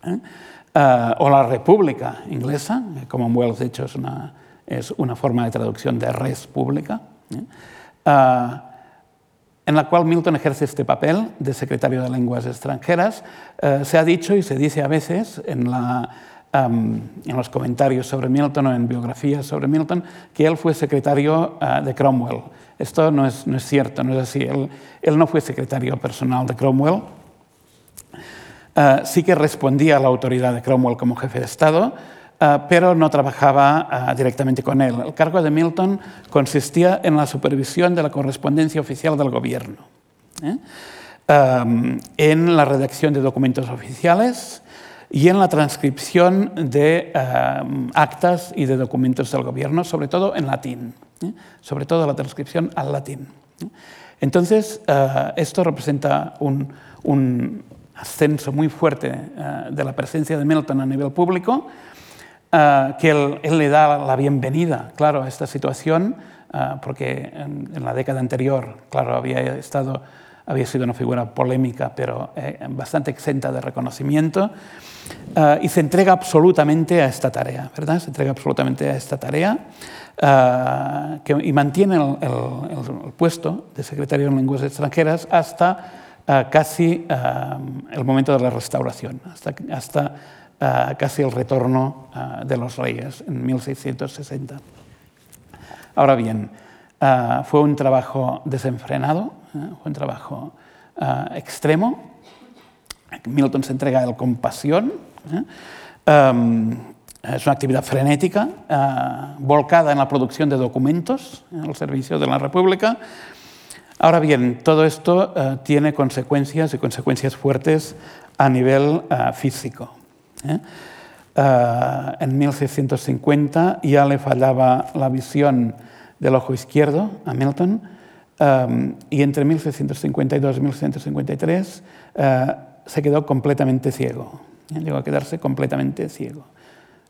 ¿eh? o la República inglesa, Commonwealth de hecho es una, es una forma de traducción de res pública en la cual Milton ejerce este papel de secretario de lenguas extranjeras. Eh, se ha dicho y se dice a veces en, los comentarios sobre Milton o en biografías sobre Milton que él fue secretario eh, de Cromwell. Esto no es, cierto, no es así. Él, no fue secretario personal de Cromwell. Eh, sí que respondía a la autoridad de Cromwell como jefe de Estado, pero no trabajaba ah, directamente con él. El cargo de Milton consistía en la supervisión de la correspondencia oficial del gobierno, ¿eh? en la redacción de documentos oficiales y en la transcripción de actas y de documentos del gobierno, sobre todo en latín, ¿eh? sobre todo la transcripción al latín. ¿eh? Entonces, ah, esto representa un ascenso muy fuerte de la presencia de Milton a nivel público, Ah, que él, le da la bienvenida, claro, a esta situación, ah, porque en, la década anterior, claro, había, estado, había sido una figura polémica, pero eh, bastante exenta de reconocimiento, ah, y se entrega absolutamente a esta tarea, ¿verdad? Se entrega absolutamente a esta tarea que, y mantiene el, puesto de secretario en lenguas extranjeras hasta casi el momento de la restauración, hasta, hasta casi el retorno de los reyes en 1660. Ahora bien, fue un trabajo desenfrenado, ¿eh? fue un trabajo extremo. Milton se entrega a él con pasión. ¿eh? es una actividad frenética, volcada en la producción de documentos al servicio de la República. Ahora bien, todo esto tiene consecuencias y consecuencias fuertes a nivel físico. ¿Eh? Ah, en 1650 ya le fallaba la visión del ojo izquierdo a Milton y entre 1652 y 1653 ah, se quedó completamente ciego. ¿eh? Llegó a quedarse completamente ciego.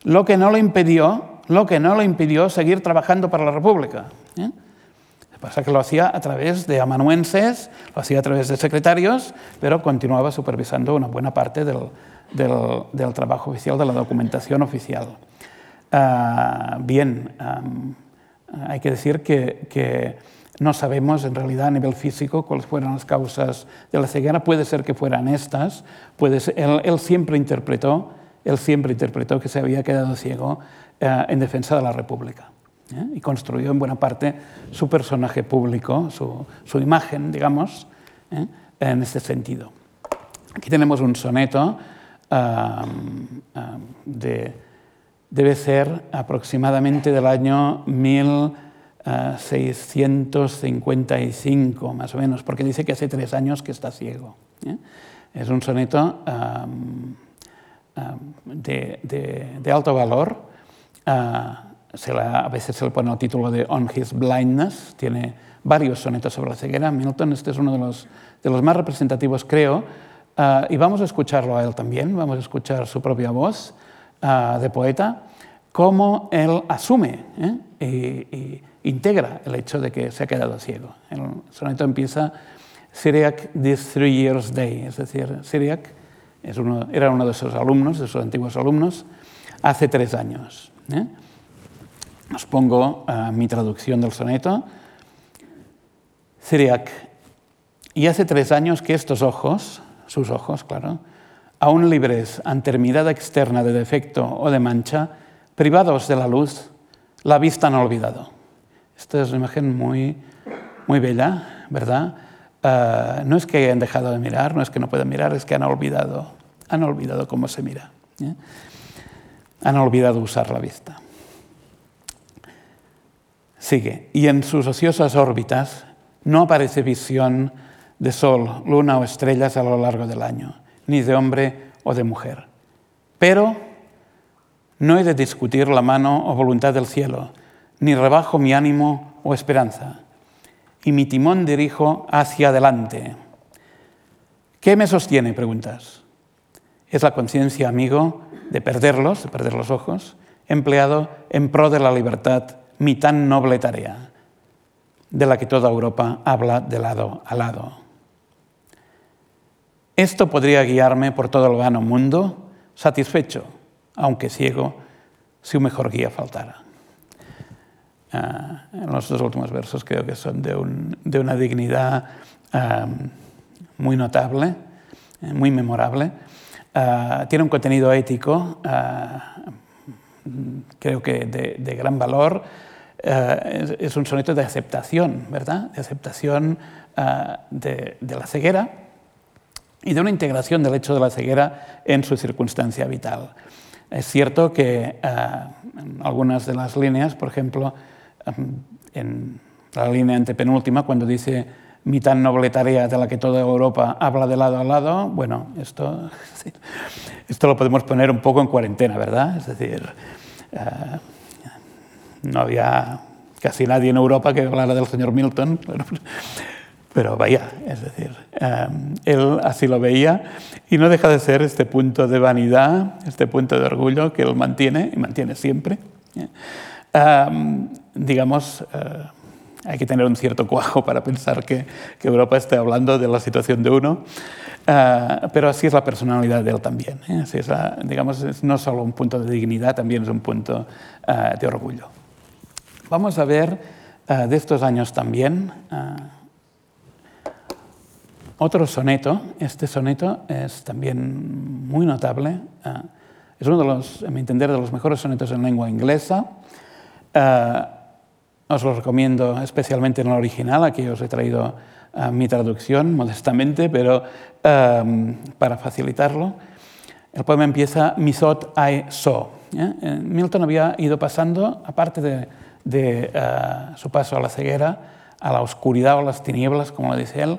Lo que no le impidió, lo que no le impidió seguir trabajando para la República. ¿eh? Pasa que lo hacía a través de amanuenses, lo hacía a través de secretarios, pero continuaba supervisando una buena parte del, del, trabajo oficial, de la documentación oficial. Ah, bien, hay que decir que, no sabemos en realidad a nivel físico cuáles fueron las causas de la ceguera. Puede ser que fueran estas. Puede él, siempre interpretó, él siempre interpretó que se había quedado ciego eh, en defensa de la República. ¿eh? Y construyó en buena parte su personaje público, su, imagen, digamos, ¿eh? en este sentido. Aquí tenemos un soneto debe ser aproximadamente del año 1655, más o menos, porque dice que hace tres años que está ciego. ¿eh? Es un soneto de, alto valor. Ah, a veces se le pone el título de On His Blindness. Tiene varios sonetos sobre la ceguera. Milton, este es uno de los, de los más representativos, creo, Ah, y vamos a escucharlo a él también, vamos a escuchar su propia voz ah, de poeta, cómo él asume ¿eh? y, integra el hecho de que se ha quedado ciego. El soneto empieza Syriac this three years day, es decir, Syriac es uno, era uno de sus alumnos, de sus antiguos alumnos, hace tres años. ¿eh? Os pongo ah, mi traducción del soneto. Syriac, y hace tres años que estos ojos, sus ojos, claro, aún libres ante mirada externa de defecto o de mancha, privados de la luz, la vista han olvidado. Esta es una imagen muy, muy bella, ¿verdad? Eh, no es que hayan dejado de mirar, no es que no puedan mirar, es que han olvidado, han olvidado cómo se mira. ¿eh? Han olvidado usar la vista. Sigue. Y en sus ociosas órbitas no aparece visión de sol, luna o estrellas a lo largo del año, ni de hombre o de mujer. Pero no he de discutir la mano o voluntad del cielo, ni rebajo mi ánimo o esperanza, y mi timón dirijo hacia adelante. ¿Qué me sostiene? Preguntas. es la conciencia amigo de perderlos, de perder los ojos, empleado en pro de la libertad, mi tan noble tarea, de la que toda Europa habla de lado a lado. Esto podría guiarme por todo el vano mundo, satisfecho, aunque ciego, si un mejor guía faltara. Ah, los dos últimos versos creo que son de, un, de una dignidad um, muy notable, eh, muy memorable. Uh, tiene un contenido ético, creo que de, gran valor. Es, un soneto de aceptación, ¿verdad? De aceptación de la ceguera y de una integración del hecho de la ceguera en su circunstancia vital. Es cierto que en algunas de las líneas, por ejemplo, en la línea antepenúltima, cuando dice mi tan noble tarea de la que toda Europa habla de lado a lado, bueno, esto, <laughs> esto lo podemos poner un poco en cuarentena, ¿verdad? Es decir, uh, no había casi nadie en Europa que hablara del señor Milton, <laughs> pero vaya, es decir, um, él así lo veía y no deja de ser este punto de vanidad, este punto de orgullo que él mantiene y mantiene siempre. Um, digamos, uh, hay que tener un cierto cuajo para pensar que, que Europa esté hablando de la situación de uno, pero así es la personalidad de él también. ¿eh? Así es digamos, es no solo un punto de dignidad, también es un punto de orgullo. Vamos a ver de estos años también otro soneto. Este soneto es también muy notable. es uno de los, a mi entender, de los mejores sonetos en lengua inglesa. Os lo recomiendo especialmente en el original, aquí os he traído uh, mi traducción modestamente, pero para facilitarlo. El poema empieza Misot ai so. ¿eh? Milton había ido pasando, aparte de, de su paso a la ceguera, a la oscuridad o las tinieblas, como lo dice él,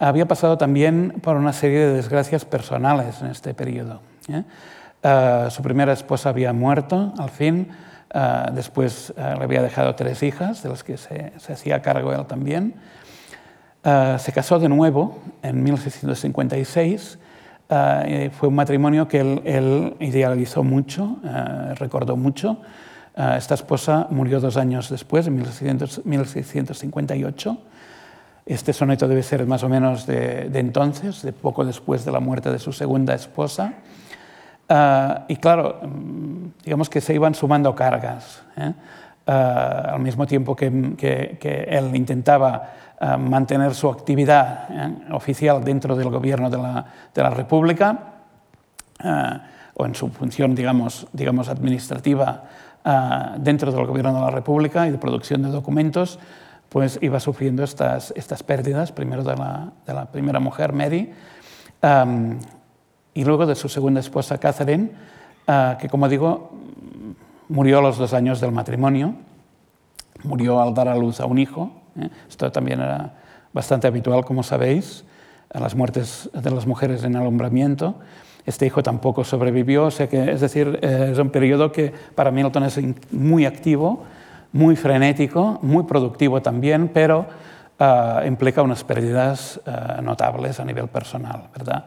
había pasado también por una serie de desgracias personales en este periodo. ¿eh? Uh, su primera esposa había muerto, al fin, Uh, después uh, le había dejado tres hijas, de las que se, se hacía cargo él también. Se casó de nuevo en 1656. fue un matrimonio que él, él idealizó mucho, recordó mucho. esta esposa murió dos años después, en 1600, 1658. Este soneto debe ser más o menos de, de entonces, de poco después de la muerte de su segunda esposa. Uh, y claro, mm, digamos que se iban sumando cargas. ¿eh? Uh, al mismo tiempo que, que, que él intentaba uh, mantener su actividad ¿eh? oficial dentro del gobierno de la, de la República, o en su función, digamos, digamos administrativa dentro del gobierno de la República y de producción de documentos, pues iba sufriendo estas, estas pérdidas, primero de la, primera mujer, Mary, y luego de su segunda esposa, Catherine, uh, que como digo, murió a los dos años del matrimonio, murió al dar a luz a un hijo. ¿eh? Esto también era bastante habitual, como sabéis, a las muertes de las mujeres en alumbramiento. Este hijo tampoco sobrevivió, o sea que, es decir, eh, es un periodo que para Milton es muy activo, muy frenético, muy productivo también, pero uh, implica unas pérdidas uh, notables a nivel personal, ¿verdad?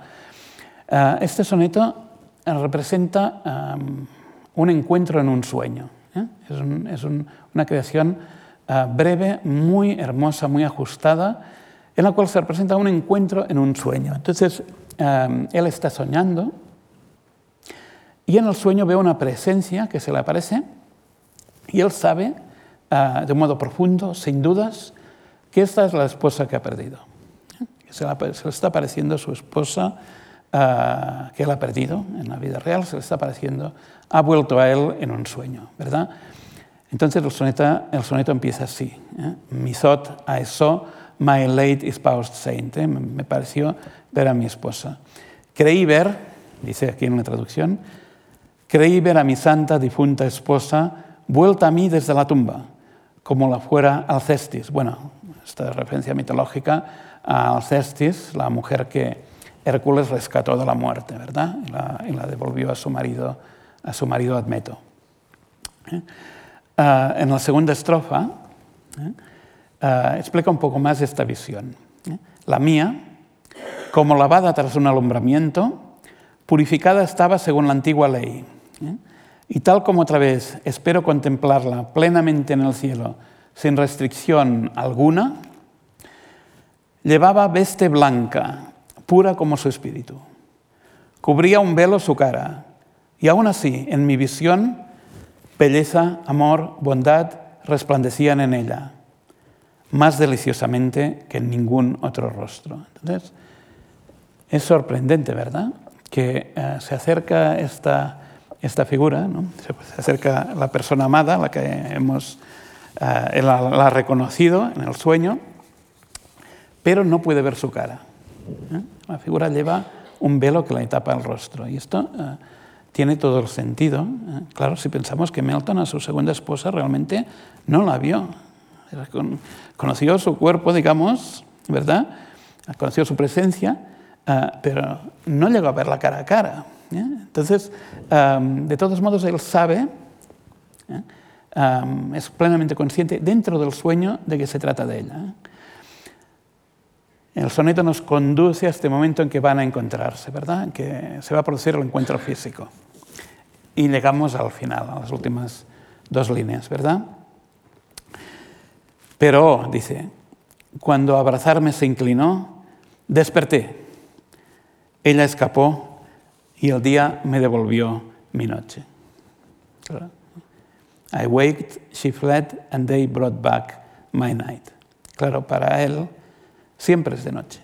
Uh, este soneto representa un encuentro en un sueño. ¿eh? Es, un, es un, una creación breve, muy hermosa, muy ajustada, en la cual se representa un encuentro en un sueño. Entonces, él está soñando y en el sueño ve una presencia que se le aparece y él sabe, uh, de un modo profundo, sin dudas, que esta es la esposa que ha perdido. Se, se le está apareciendo su esposa uh, que él ha perdido en la vida real, se le está apareciendo, ha vuelto a él en un sueño, ¿verdad? Entonces el soneto, empieza así. ¿eh? Mi thought I saw my late espoused saint. ¿eh? Me pareció ver a mi esposa. Creí ver, dice aquí en la traducción, creí ver a mi santa difunta esposa vuelta a mí desde la tumba, como la fuera Alcestis. Bueno, esta referencia mitológica a Alcestis, la mujer que Hércules rescató de la muerte, ¿verdad? Y la, y la devolvió a su marido, a su marido Admeto. ¿Eh? Uh, en la segunda estrofa ¿eh? uh, explica un poco más esta visión. ¿eh? La mía, como lavada tras un alumbramiento, Purificada estaba según la antigua ley. Y tal como otra vez espero contemplarla plenamente en el cielo, sin restricción alguna, llevaba veste blanca, pura como su espíritu. Cubría un velo su cara, y aún así, en mi visión, belleza, amor, bondad resplandecían en ella, más deliciosamente que en ningún otro rostro. Entonces, es sorprendente, ¿verdad? Que eh, se acerca esta, esta figura, ¿no? se, acerca la persona amada, la que hemos eh, la, la, ha reconocido en el sueño, pero no puede ver su cara. ¿eh? La figura lleva un velo que le tapa el rostro. Y esto eh, tiene todo el sentido. Claro, si pensamos que Melton a su segunda esposa realmente no la vio. Con, conoció su cuerpo, digamos, ¿verdad? Conoció su presencia, pero no llegó a ver la cara a cara. ¿Eh? Entonces, de todos modos, él sabe, es plenamente consciente dentro del sueño de que se trata de ella. El soneto nos conduce a este momento en que van a encontrarse, ¿verdad? Que se va a producir el encuentro físico. Y llegamos al final, a las últimas dos líneas, ¿verdad? Pero, dice, cuando abrazarme se inclinó, desperté. Ella escapó y el día me devolvió mi noche. I waked, she fled, and they brought back my night. Claro, para él siempre es de noche.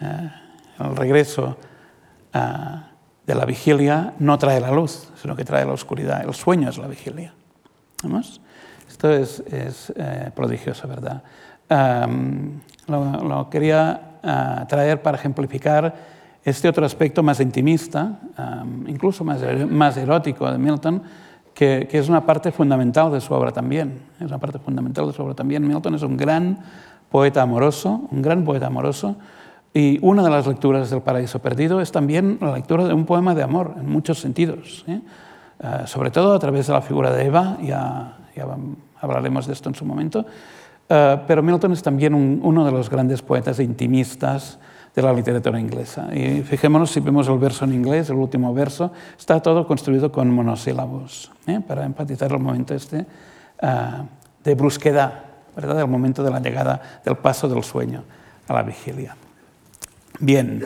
Eh, el regreso uh, de la vigilia no trae la luz, sino que trae la oscuridad. El sueño es la vigilia. ¿Vamos? Esto es, es eh, prodigioso, ¿verdad? Um, lo, lo, quería uh, traer para ejemplificar este otro aspecto más intimista, incluso más, más erótico de Milton, que, que, es una parte fundamental de su obra también. Es una parte fundamental de su obra también. Milton es un gran poeta amoroso, un gran poeta amoroso, y una de las lecturas del Paraíso Perdido es también la lectura de un poema de amor, en muchos sentidos. Uh, sobre todo a través de la figura de Eva, ya, ya hablaremos de esto en su momento, uh, pero Milton es también un, uno de los grandes poetas intimistas de la literatura inglesa. Y fijémonos si vemos el verso en inglés, el último verso, está todo construido con monosílabos, ¿eh? para empatizar el momento este uh, de brusquedad, ¿verdad? el momento de la llegada del paso del sueño a la vigilia. Bien,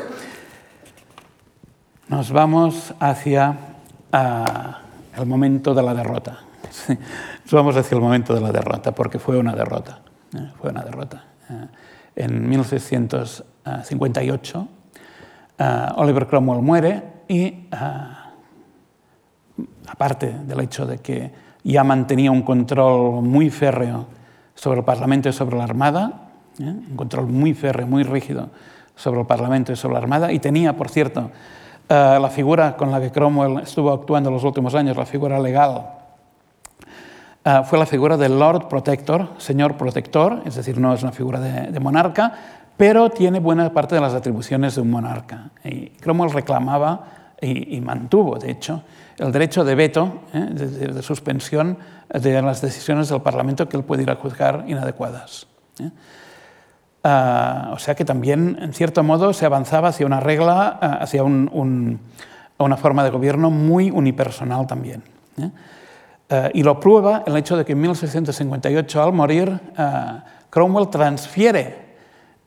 nos vamos hacia uh, el momento de la derrota. Sí, nos vamos hacia el momento de la derrota, porque fue una derrota. ¿eh? Fue una derrota. Eh, en 1658, uh, Oliver Cromwell muere y, aparte del hecho de que ya mantenía un control muy férreo sobre el Parlamento y sobre la Armada, ¿eh? un control muy férreo, muy rígido sobre el Parlamento y sobre la Armada, y tenía, por cierto, eh, la figura con la que Cromwell estuvo actuando en los últimos años, la figura legal, eh, fue la figura del Lord Protector, señor protector, es decir, no es una figura de, monarca, pero tiene buena parte de las atribuciones de un monarca. Y Cromwell reclamaba y, mantuvo, de hecho, el derecho de veto, ¿eh? de, de, suspensión de las decisiones del Parlamento que él puede ir a juzgar inadecuadas. ¿eh? Uh, o sea que también, en cierto modo, se avanzaba hacia una regla, uh, hacia un, un, una forma de gobierno muy unipersonal también. ¿eh? Uh, y lo prueba el hecho de que en 1658, al morir, Cromwell transfiere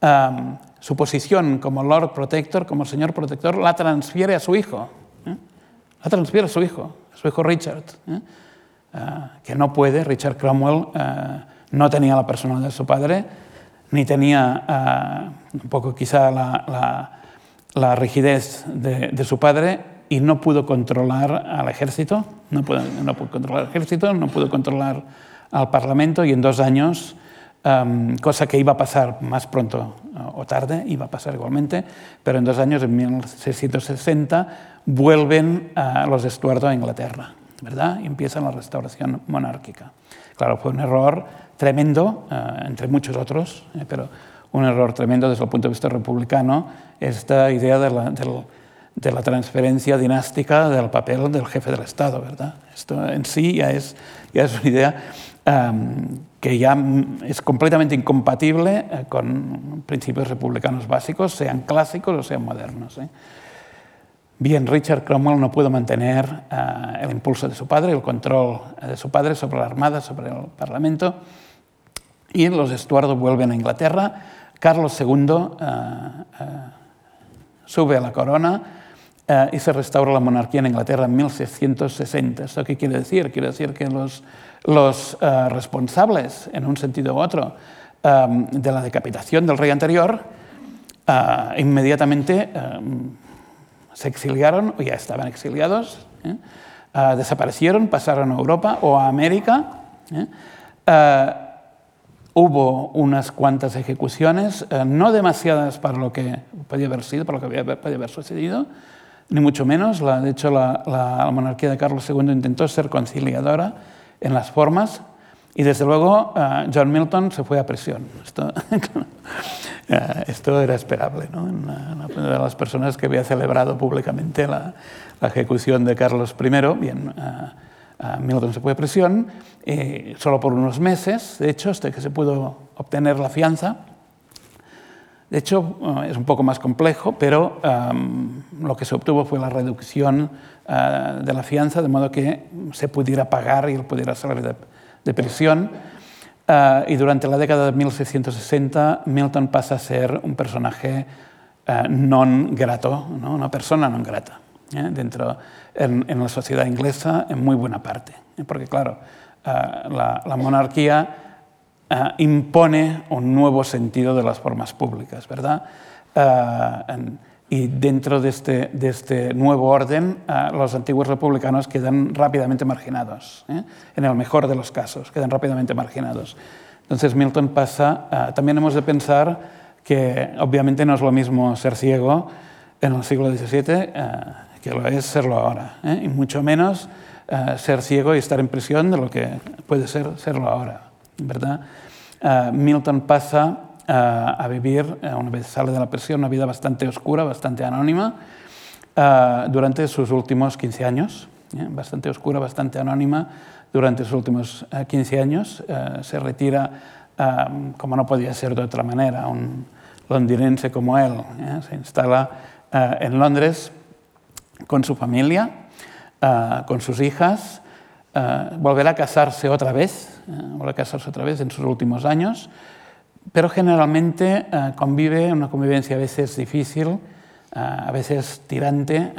um, su posición como Lord Protector, como Señor Protector, la transfiere a su hijo. La transfiere a su hijo, a su hijo Richard. que no puede, Richard Cromwell no tenía la personalidad de su padre, ni tenía uh, un poco quizá la, la, la rigidez de, de, su padre y no pudo controlar al ejército, no pudo, no pudo controlar al ejército, no pudo controlar al parlamento y en dos años, um, cosa que iba a pasar más pronto o tarde, iba a pasar igualmente, pero en dos años, en 1660, vuelven a los Estuardo a Inglaterra, ¿verdad? Y empieza la restauración monárquica. Claro, fue un error tremendo, uh, entre muchos otros, eh, pero un error tremendo desde el punto de vista republicano, esta idea de la, de, de la, transferencia dinástica del papel del jefe del Estado, ¿verdad? Esto en sí ya es, ya es una idea que ya es completamente incompatible eh, con principios republicanos básicos, sean clásicos o sean modernos. ¿eh? Bien, Richard Cromwell no pudo mantener uh, el impulso de su padre, el control de su padre sobre la Armada, sobre el Parlamento, y los Estuardo vuelven a Inglaterra. Carlos II sube a la corona y se restaura la monarquía en Inglaterra en 1660. ¿Esto qué quiere decir? Quiere decir que los, los responsables, en un sentido u otro, um, de la decapitación del rey anterior, inmediatamente se exiliaron, o ya estaban exiliados, ¿eh? uh, desaparecieron, pasaron a Europa o a América. ¿eh? Hubo unas cuantas ejecuciones, uh, no demasiadas para lo que podía haber sido, para lo que podía haber sucedido, ni mucho menos. La, de hecho, la, monarquía de Carlos II intentó ser conciliadora en las formas, y desde luego John Milton se fue a prisión. Esto, <laughs> Eh, era esperable. ¿no? Una, una, de las personas que había celebrado públicamente la, ejecución de Carlos I, bien, uh, Milton se fue a prisión, eh, solo por unos meses, de hecho, hasta que se pudo obtener la fianza. De hecho, uh, es un poco más complejo, pero um, lo que se obtuvo fue la reducción de la fianza, de modo que se pudiera pagar y él pudiera salir de, de prisión. Uh, y durante la década de 1660 Milton pasa a ser un personaje uh, non grato, una persona non grata, ¿eh? dentro, en, la sociedad inglesa en muy buena parte. ¿eh? Porque claro, la, la, monarquía impone un nuevo sentido de las formas públicas, ¿verdad? En, y dentro de este, de este nuevo orden, uh, los antiguos republicanos quedan rápidamente marginados, ¿eh? en el mejor de los casos, quedan rápidamente marginados. Entonces Milton pasa, también hemos de pensar que obviamente no es lo mismo ser ciego en el siglo XVII que lo es serlo ahora, ¿eh? y mucho menos ser ciego y estar en prisión de lo que puede ser serlo ahora, ¿verdad? Milton pasa a vivir, una vez sale de la prisión, una vida bastante oscura, bastante anónima, durante sus últimos 15 años, ¿eh? bastante oscura, bastante anónima, durante sus últimos 15 eh, años. Eh, se retira, como no podía ser de otra manera, un londinense como él, se instala en Londres con su familia, con sus hijas, volverá a casarse otra vez, volverá a casarse otra vez en sus últimos años, pero generalmente uh, convive una convivencia a veces difícil, uh, a veces tirante,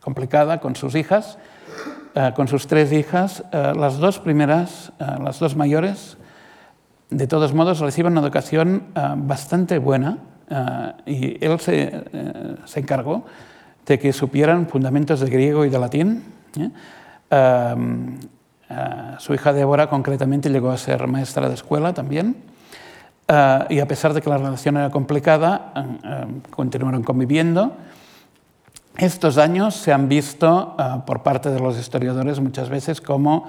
complicada con sus hijas, con sus tres hijas. las dos primeras, las dos mayores, de todos modos reciben una educación bastante buena y él se, se, encargó de que supieran fundamentos de griego y de latín. ¿Eh? su hija Débora concretamente llegó a ser maestra de escuela también. Uh, y a pesar de que la relación era complicada, uh, continuaron conviviendo. Estos años se han visto por parte de los historiadores muchas veces como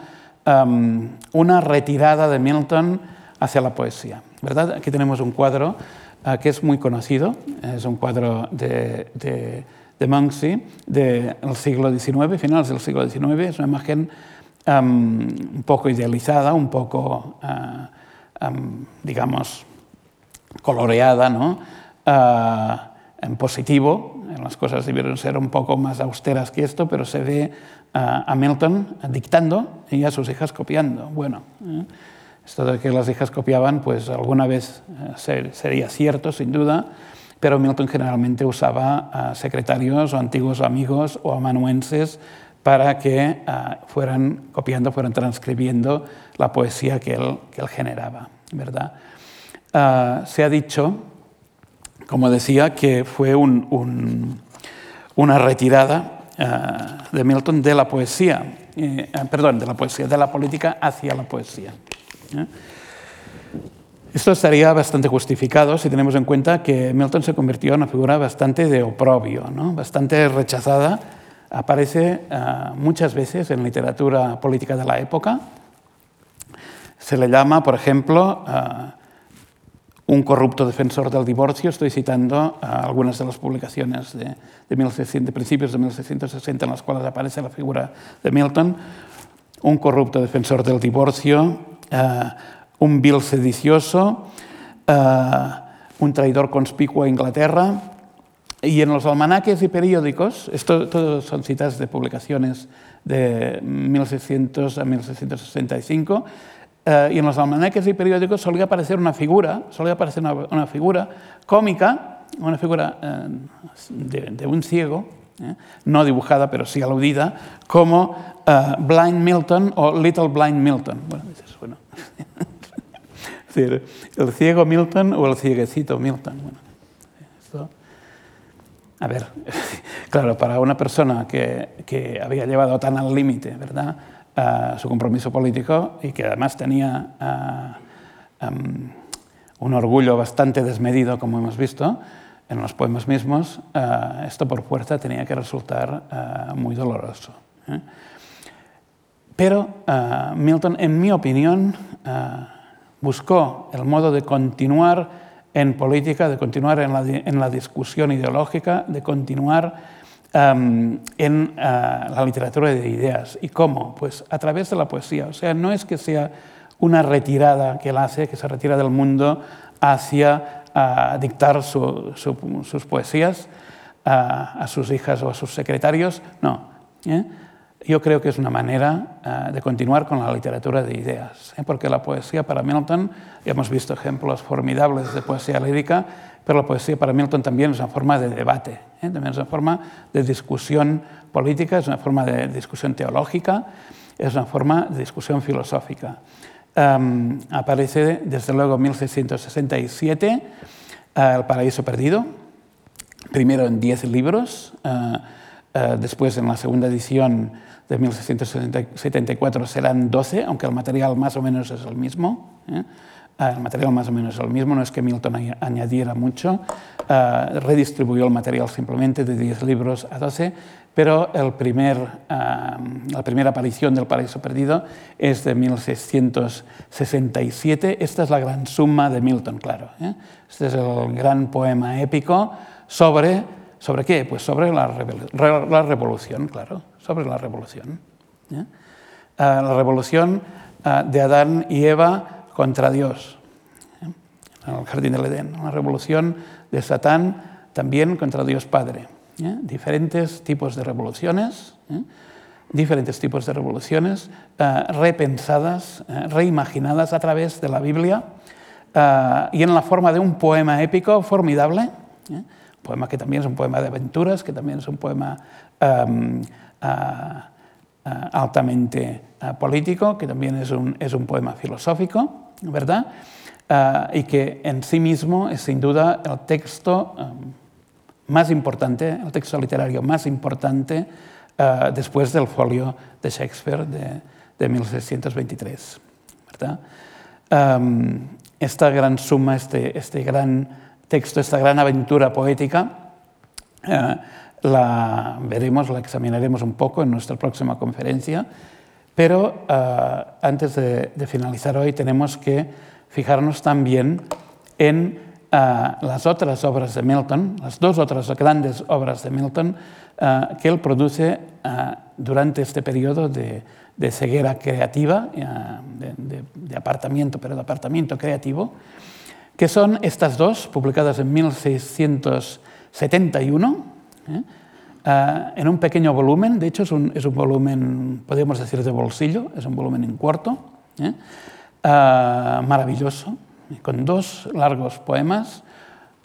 una retirada de Milton hacia la poesía. ¿verdad? Aquí tenemos un cuadro que es muy conocido, es un cuadro de, de, de del siglo XIX, finales del siglo XIX, es una imagen um, un poco idealizada, un poco um, digamos, coloreada, ¿no? Uh, en positivo, las cosas debieron ser un poco más austeras que esto, pero se ve uh, a Milton dictando y a sus hijas copiando. Bueno, ¿eh? esto de que las hijas copiaban, pues alguna vez uh, ser, sería cierto, sin duda, pero Milton generalmente usaba secretarios o antiguos amigos o amanuenses para que fueran copiando, fueran transcribiendo la poesía que él, que él generaba. ¿verdad? Uh, se ha dicho, como decía, que fue un, un, una retirada uh, de Milton de la poesía, eh, perdón, de la poesía, de la política hacia la poesía. ¿eh? Esto estaría bastante justificado si tenemos en cuenta que Milton se convirtió en una figura bastante de oprobio, ¿no? bastante rechazada. Aparece uh, muchas veces en literatura política de la época, se le llama, por ejemplo, un corrupto defensor del divorcio. Estoy citando algunas de las publicaciones de, de, 1600, de principios de 1660 en las cuales aparece la figura de Milton. Un corrupto defensor del divorcio, un vil sedicioso, un traidor conspicuo a Inglaterra, y en los almanaques y periódicos, esto todos son citas de publicaciones de 1600 a 1665, eh, y en los almanaques y periódicos solía aparecer una figura, solía aparecer una, figura cómica, una figura eh, de, un ciego, eh, no dibujada pero sí aludida, como Blind Milton o Little Blind Milton. Bueno, dices, bueno. <laughs> es decir, el ciego Milton o el cieguecito Milton. A ver, claro, para una persona que, había llevado tan al límite, ¿verdad?, su compromiso político y que además tenía un orgullo bastante desmedido, como hemos visto en los poemas mismos, esto por fuerza tenía que resultar muy doloroso. ¿eh? Pero Milton, en mi opinión, buscó el modo de continuar en política, de continuar en la, en la discusión ideológica, de continuar um, en uh, la literatura de ideas. ¿Y cómo? Pues a través de la poesía. O sea, no es que sea una retirada que él hace, que se retira del mundo hacia uh, dictar su, su, sus poesías uh, a sus hijas o a sus secretarios, no. ¿eh? Yo creo que es una manera uh, de continuar con la literatura de ideas, ¿eh? porque la poesía para Milton, hemos visto ejemplos formidables de poesía lírica, pero la poesía para Milton también es una forma de debate, ¿eh? también es una forma de discusión política, es una forma de discusión teológica, es una forma de discusión filosófica. Um, aparece desde luego en 1667 uh, El paraíso perdido, primero en diez libros, uh, después en la segunda edición de 1674 serán 12, aunque el material más o menos es el mismo. ¿eh? Ah, el material más o menos es el mismo, no es que Milton añadiera mucho, uh, redistribuyó el material simplemente de 10 libros a 12, pero el primer, uh, la primera aparición del Paraíso Perdido es de 1667. Esta es la gran suma de Milton, claro. ¿eh? Este es el gran poema épico sobre, ¿sobre qué? Pues sobre la, la revolución, claro sobre la revolución. ¿eh? Ah, la revolución ah, de Adán y Eva contra Dios, ¿eh? en el jardín del Edén. La revolución de Satán también contra Dios Padre. ¿eh? Diferentes tipos de revoluciones, diferentes tipos de revoluciones ah, repensadas, reimaginadas a través de la Biblia y en la forma de un poema épico formidable. Poema que también es un poema de aventuras, que también es un poema altamente político, que también es un, es un poema filosófico, ¿verdad? y que en sí mismo es sin duda el texto más importante, el texto literario más importante después del folio de Shakespeare de, de 1623. ¿verdad? esta gran suma, este, este gran texto, esta gran aventura poética, la veremos, la examinaremos un poco en nuestra próxima conferencia, pero uh, antes de, de, finalizar hoy tenemos que fijarnos también en uh, las otras obras de Milton, las dos otras grandes obras de Milton uh, que él produce durante este periodo de, de ceguera creativa, de, de, de, apartamiento, pero de apartamiento creativo, que son estas dos, publicadas en 1671, ¿eh? Uh, en un pequeño volumen, de hecho es un, es un, volumen, podríamos decir, de bolsillo, es un volumen en cuarto, ¿eh? uh, maravilloso, con dos largos poemas,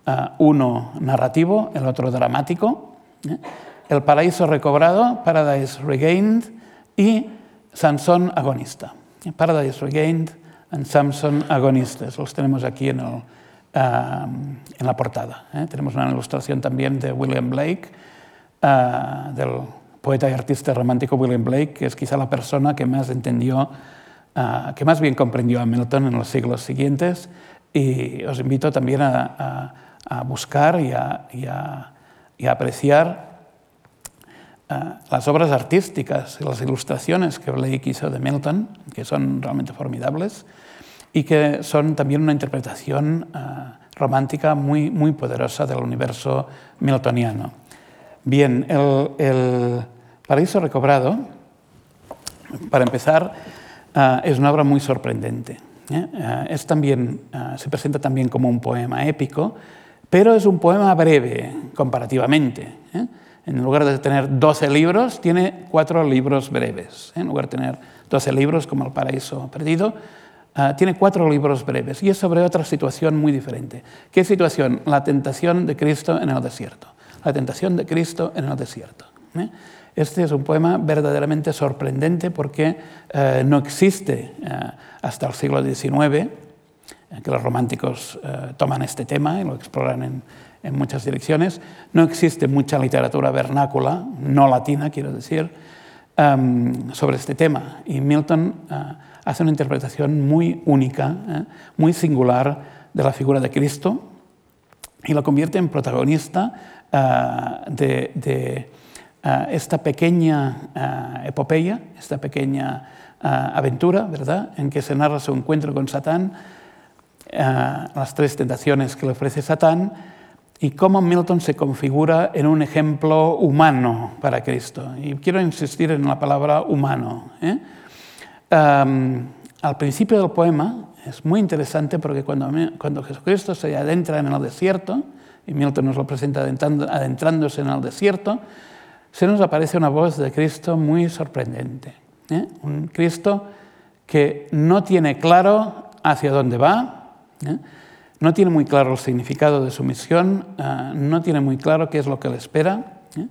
uh, uno narrativo, el otro dramático, ¿eh? El paraíso recobrado, Paradise Regained, y Sansón agonista. Paradise Regained and Samson agonistas, los tenemos aquí en, el, en la portada. Tenemos una ilustración también de William Blake, uh, del poeta y artista romántico William Blake, que es quizá la persona que más entendió, uh, que más bien comprendió a Milton en los siglos siguientes. Y os invito también a, a, a buscar y a, y y apreciar uh, las obras artísticas y las ilustraciones que Blake hizo de Milton, que son realmente formidables y que son también una interpretación romántica muy, muy poderosa del universo miltoniano. Bien, el, Paraíso Recobrado, para empezar, ah, es una obra muy sorprendente. ¿eh? Es también, se presenta también como un poema épico, pero es un poema breve comparativamente. ¿eh? En lugar de tener 12 libros, tiene cuatro libros breves. ¿eh? En lugar de tener 12 libros como El Paraíso Perdido, uh, tiene cuatro libros breves. Y es sobre otra situación muy diferente. ¿Qué situación? La tentación de Cristo en el desierto. La tentación de Cristo en el desierto. ¿eh? Este es un poema verdaderamente sorprendente porque uh, no existe uh, hasta el siglo XIX, que los románticos toman este tema y lo exploran en, en muchas direcciones. No existe mucha literatura vernácula, no latina, quiero decir, um, sobre este tema. Y Milton hace una interpretación muy única, ¿eh? muy singular de la figura de Cristo y lo convierte en protagonista uh, de, uh, esta pequeña epopeya, esta pequeña aventura, ¿verdad?, en que se narra su encuentro con Satán, las tres tentaciones que le ofrece Satán, y cómo Milton se configura en un ejemplo humano para Cristo. Y quiero insistir en la palabra humano. ¿eh? Al principio del poema es muy interesante porque cuando, cuando, Jesucristo se adentra en el desierto, y Milton nos lo presenta adentrándose en el desierto, se nos aparece una voz de Cristo muy sorprendente. ¿eh? Un Cristo que no tiene claro hacia dónde va, ¿eh? no tiene muy claro el significado de su misión, uh, no tiene muy claro qué es lo que le espera. ¿eh?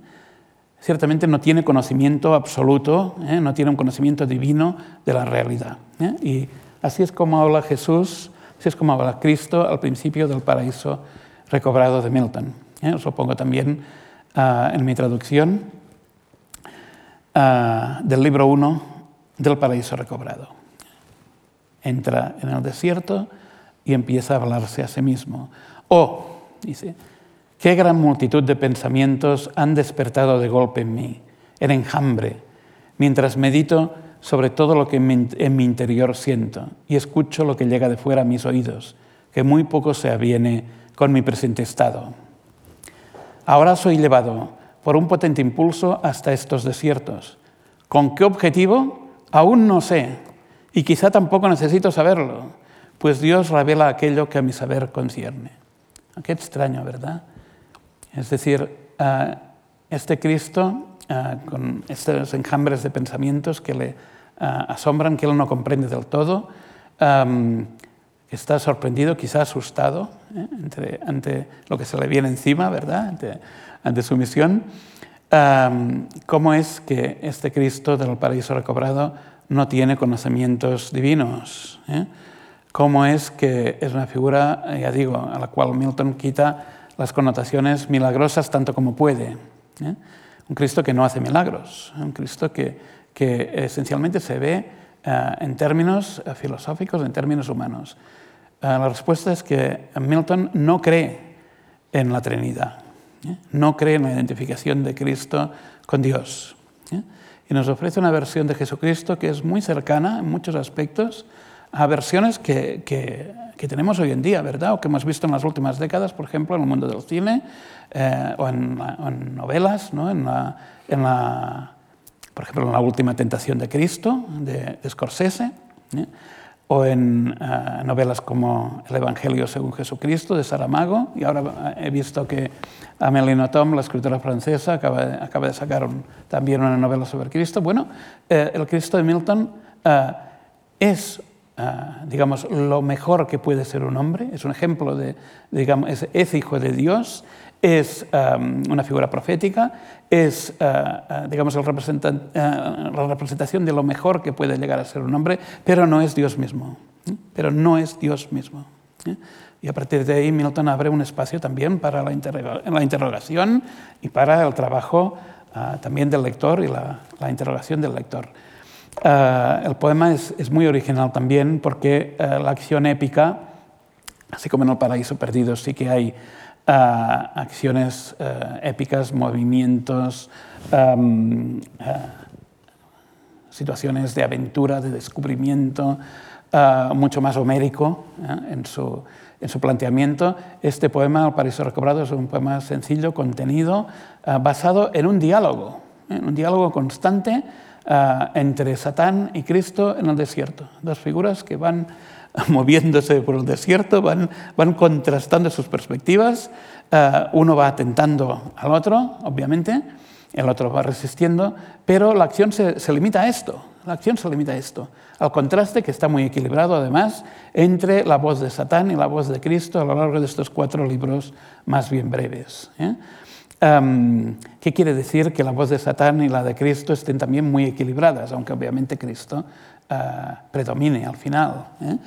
Ciertamente no tiene conocimiento absoluto, ¿eh? no tiene un conocimiento divino de la realidad. ¿eh? Y así es como habla Jesús, así es como habla Cristo al principio del paraíso recobrado de Milton. Os lo pongo también uh, en mi traducción uh, del libro 1 del paraíso recobrado. Entra en el desierto, y empieza a hablarse a sí mismo. Oh, dice, qué gran multitud de pensamientos han despertado de golpe en mí, en enjambre, mientras medito sobre todo lo que en mi interior siento y escucho lo que llega de fuera a mis oídos, que muy poco se aviene con mi presente estado. Ahora soy llevado por un potente impulso hasta estos desiertos. ¿Con qué objetivo? Aún no sé, y quizá tampoco necesito saberlo pues Dios revela aquello que a mi saber concierne. Qué extraño, ¿verdad? Es decir, uh, este Cristo, uh, con estos enjambres de pensamientos que le uh, asombran, que él no comprende del todo, um, está sorprendido, quizá asustado ¿eh? ante, lo que se le viene encima, ¿verdad? Ante, su misión. Um, ¿Cómo es que este Cristo del paraíso recobrado no tiene conocimientos divinos? ¿eh? cómo es que es una figura, ya digo, a la cual Milton quita las connotaciones milagrosas tanto como puede. ¿eh? Un Cristo que no hace milagros, un Cristo que, que esencialmente se ve uh, en términos uh, filosóficos, en términos humanos. Uh, la respuesta es que Milton no cree en la Trinidad, ¿eh? no cree en la identificación de Cristo con Dios. ¿eh? Y nos ofrece una versión de Jesucristo que es muy cercana en muchos aspectos a versiones que, que, tenemos hoy en día, ¿verdad? O que hemos visto en las últimas décadas, por ejemplo, en el mundo del cine eh, o, en, en, novelas, ¿no? En la, en la, por ejemplo, en La Última Tentación de Cristo, de, de Scorsese, ¿eh? o en uh, novelas como El Evangelio según Jesucristo, de Saramago, y ahora he visto que Amélie Nothomb, la escritora francesa, acaba acaba de sacar un, también una novela sobre Cristo. Bueno, eh, el Cristo de Milton uh, es Uh, digamos, lo mejor que puede ser un hombre, es un ejemplo de, digamos, es, hijo de Dios, es una figura profética, es, uh, uh, digamos, el representan, la representación de lo mejor que puede llegar a ser un hombre, pero no es Dios mismo, ¿eh? pero no es Dios mismo. ¿eh? Y a partir de ahí Milton abre un espacio también para la, interroga la interrogación y para el trabajo también del lector y la interrogación del lector. Uh, el poema es, muy original también porque uh, la acción épica, así como en El Paraíso Perdido, sí que hay uh, acciones épicas, movimientos, um, situaciones de aventura, de descubrimiento, mucho más homérico en su, en, su, planteamiento. Este poema, El Paraíso Recobrado, es un poema sencillo, contenido, basado en un diálogo, en un diálogo constante entre Satán y Cristo en el desierto. Dos figuras que van <laughs> moviéndose por el desierto, van, van contrastando sus perspectivas, eh, uno va atentando al otro, obviamente, el otro va resistiendo, pero la acción se, se limita a esto, la acción se limita a esto, al contraste que está muy equilibrado además entre la voz de Satán y la voz de Cristo a lo largo de estos cuatro libros más bien breves. ¿eh? ¿Qué quiere decir? Que la voz de Satán y la de Cristo estén también muy equilibradas, aunque obviamente Cristo uh, predomine al final ¿eh?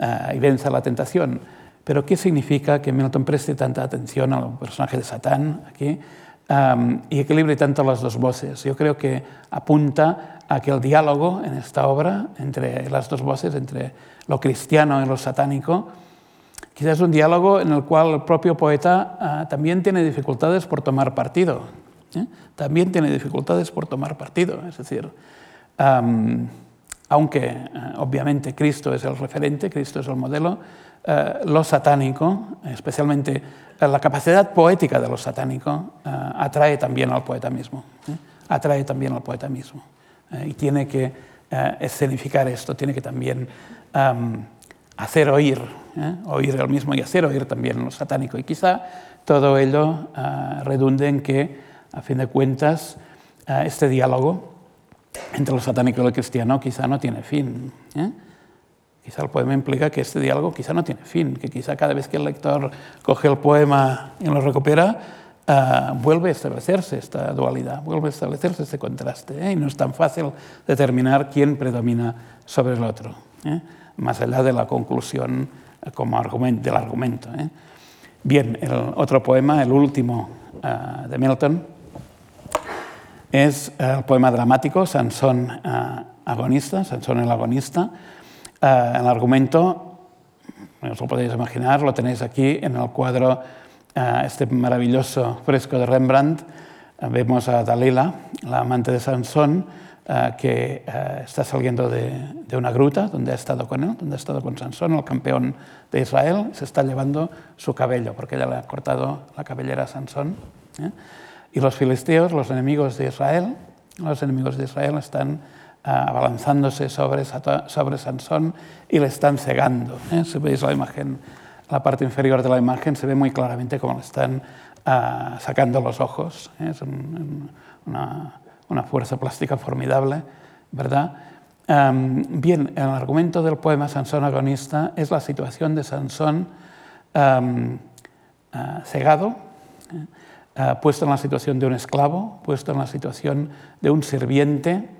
uh, y venza la tentación. Pero ¿qué significa que Milton preste tanta atención al personaje de Satán aquí um, y equilibre tanto las dos voces? Yo creo que apunta a que el diálogo en esta obra entre las dos voces, entre lo cristiano y lo satánico, Quizás un diálogo en el cual el propio poeta uh, también tiene dificultades por tomar partido. ¿eh? También tiene dificultades por tomar partido. Es decir, um, aunque uh, obviamente Cristo es el referente, Cristo es el modelo, uh, lo satánico, especialmente la capacidad poética de lo satánico, atrae también al poeta mismo. ¿eh? Atrae también al poeta mismo. y tiene que escenificar esto, tiene que también um, hacer oír, ¿eh? oír el mismo y hacer oír también lo satánico. Y quizá todo ello uh, redunde en que, a fin de cuentas, uh, este diálogo entre lo satánico y lo cristiano quizá no tiene fin. ¿eh? Quizá el poema implica que este diálogo quizá no tiene fin, que quizá cada vez que el lector coge el poema y lo recupera, uh, vuelve a establecerse esta dualidad, vuelve a establecerse este contraste. ¿eh? Y no es tan fácil determinar quién predomina sobre el otro. Más allá de la conclusión como argumento, del argumento. ¿eh? Bien, el otro poema, el último uh, de Milton, es el poema dramático Sansón agonista, Sansón el agonista. El argumento, os lo podéis imaginar, lo tenéis aquí en el cuadro, este maravilloso fresco de Rembrandt. vemos a Dalila, la amante de Sansón, Uh, que uh, está saliendo de, de, una gruta donde ha estado con él, donde ha estado con Sansón, el campeón de Israel, se está llevando su cabello, porque ella le ha cortado la cabellera a Sansón. ¿eh? Y los filisteos, los enemigos de Israel, los enemigos de Israel están uh, abalanzándose sobre, sobre Sansón y le están cegando. ¿eh? Si veis la imagen, la parte inferior de la imagen, se ve muy claramente cómo le están sacando los ojos. ¿eh? Es un, una una fuerza plástica formidable, ¿verdad? Um, bien, el argumento del poema Sansón agonista es la situación de Sansón um, uh, cegado, uh, puesto en la situación de un esclavo, puesto en la situación de un sirviente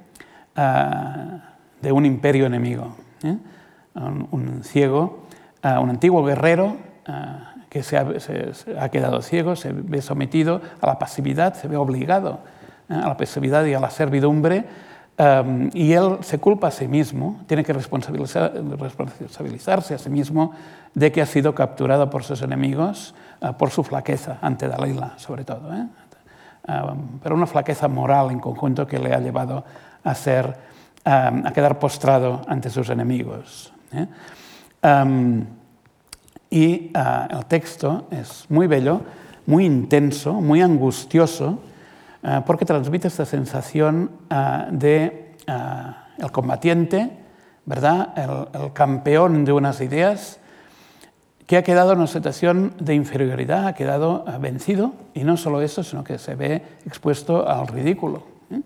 uh, de un imperio enemigo. ¿eh? Un, un, ciego, un antiguo guerrero que se ha, se, se ha quedado ciego, se ve sometido a la pasividad, se ve obligado. A la pasividad y a la servidumbre, um, y él se culpa a sí mismo, tiene que responsabilizar, responsabilizarse a sí mismo de que ha sido capturado por sus enemigos uh, por su flaqueza ante Dalila, sobre todo. ¿eh? Um, pero una flaqueza moral en conjunto que le ha llevado a, ser, um, a quedar postrado ante sus enemigos. ¿eh? Y el texto es muy bello, muy intenso, muy angustioso, porque transmite esta sensación uh, de el combatiente, ¿verdad? El, el, campeón de unas ideas que ha quedado en una situación de inferioridad, ha quedado vencido, y no solo eso, sino que se ve expuesto al ridículo, ¿eh?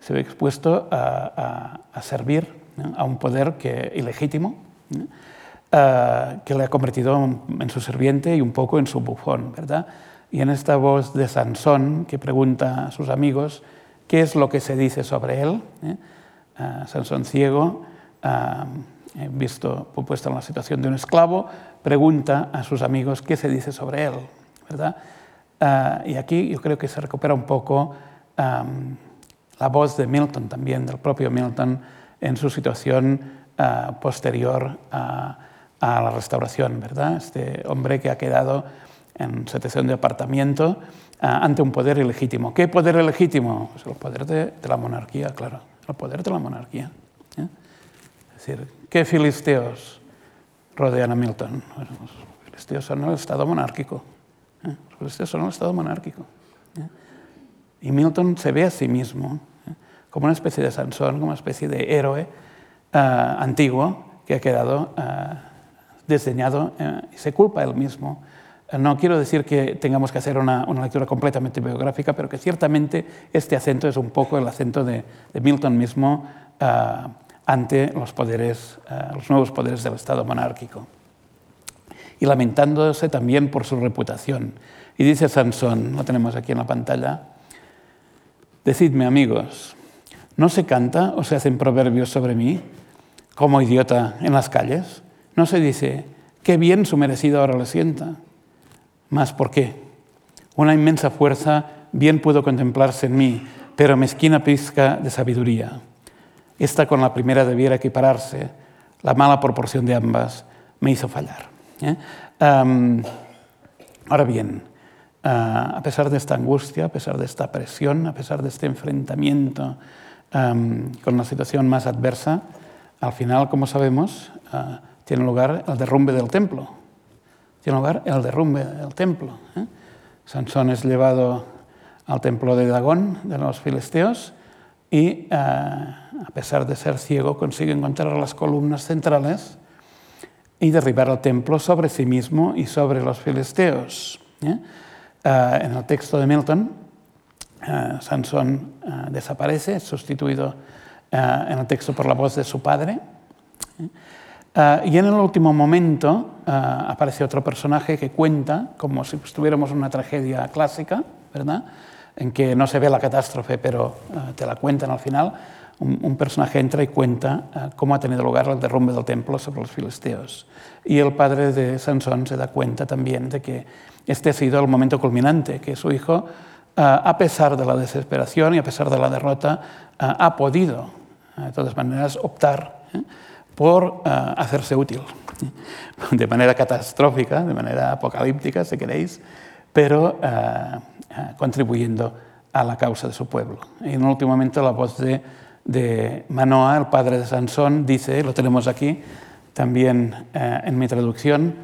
se ve expuesto a, a, a servir ¿no? a un poder que, ilegítimo, uh, que le ha convertido en su sirviente y un poco en su bufón, ¿verdad? Y en esta voz de Sansón que pregunta a sus amigos qué es lo que se dice sobre él. ¿eh? Sansón ciego, uh, visto puesto en la situación de un esclavo, pregunta a sus amigos qué se dice sobre él. ¿verdad? Uh, y aquí yo creo que se recupera un poco la voz de Milton también, del propio Milton, en su situación posterior a, a la restauración. ¿verdad? Este hombre que ha quedado en situación de apartamiento uh, ante un poder ilegítimo. ¿Qué poder ilegítimo? Pues el poder de, de, la monarquía, claro, el poder de la monarquía. ¿eh? Es decir, ¿qué filisteos rodean a Milton? Bueno, los filisteos son el Estado monárquico. ¿eh? Los filisteos son el Estado monárquico. ¿eh? Y Milton se ve a sí mismo como una especie de Sansón, como una especie de héroe antiguo que ha quedado desdeñado y se culpa él mismo. No quiero decir que tengamos que hacer una, lectura completamente biográfica, pero que ciertamente este acento es un poco el acento de, Milton mismo ante los, poderes, los nuevos poderes del Estado monárquico. Y lamentándose también por su reputación. Y dice Sansón, lo tenemos aquí en la pantalla, decidme amigos, ¿no se canta o se hacen proverbios sobre mí como idiota en las calles? No se dice, qué bien su merecido ahora lo sienta. Más por qué. Una inmensa fuerza bien pudo contemplarse en mí, pero mezquina pizca de sabiduría. Esta con la primera debiera equipararse, la mala proporción de ambas me hizo fallar. ¿eh? ahora bien, ah, a pesar de esta angustia, a pesar de esta presión, a pesar de este enfrentamiento con la situación más adversa, al final, como sabemos, ah, tiene lugar el derrumbe del templo. Tiene lugar el derrumbe del templo. ¿eh? Sansón es llevado al templo de Dagón, de los filisteos, y ah, a pesar de ser ciego consigue encontrar las columnas centrales y derribar el templo sobre sí mismo y sobre los filisteos. ¿eh? Ah, en el texto de Milton, ah, Sansón desaparece, es sustituido en el texto por la voz de su padre. ¿Eh? y en el último momento aparece otro personaje que cuenta, como si estuviéramos en una tragedia clásica, ¿verdad? en que no se ve la catástrofe, pero eh, te la cuentan al final, un, personaje entra y cuenta eh, cómo ha tenido lugar el derrumbe del templo sobre los filisteos. Y el padre de Sansón se da cuenta también de que este ha sido el momento culminante, que su hijo, eh, a pesar de la desesperación y a pesar de la derrota, ha podido, de todas maneras, optar por hacerse útil, de manera catastrófica, de manera apocalíptica, si queréis, pero eh, contribuyendo a la causa de su pueblo. Y en último momento la voz de, de Manoa, el padre de Sansón, dice, lo tenemos aquí también eh, en mi traducción,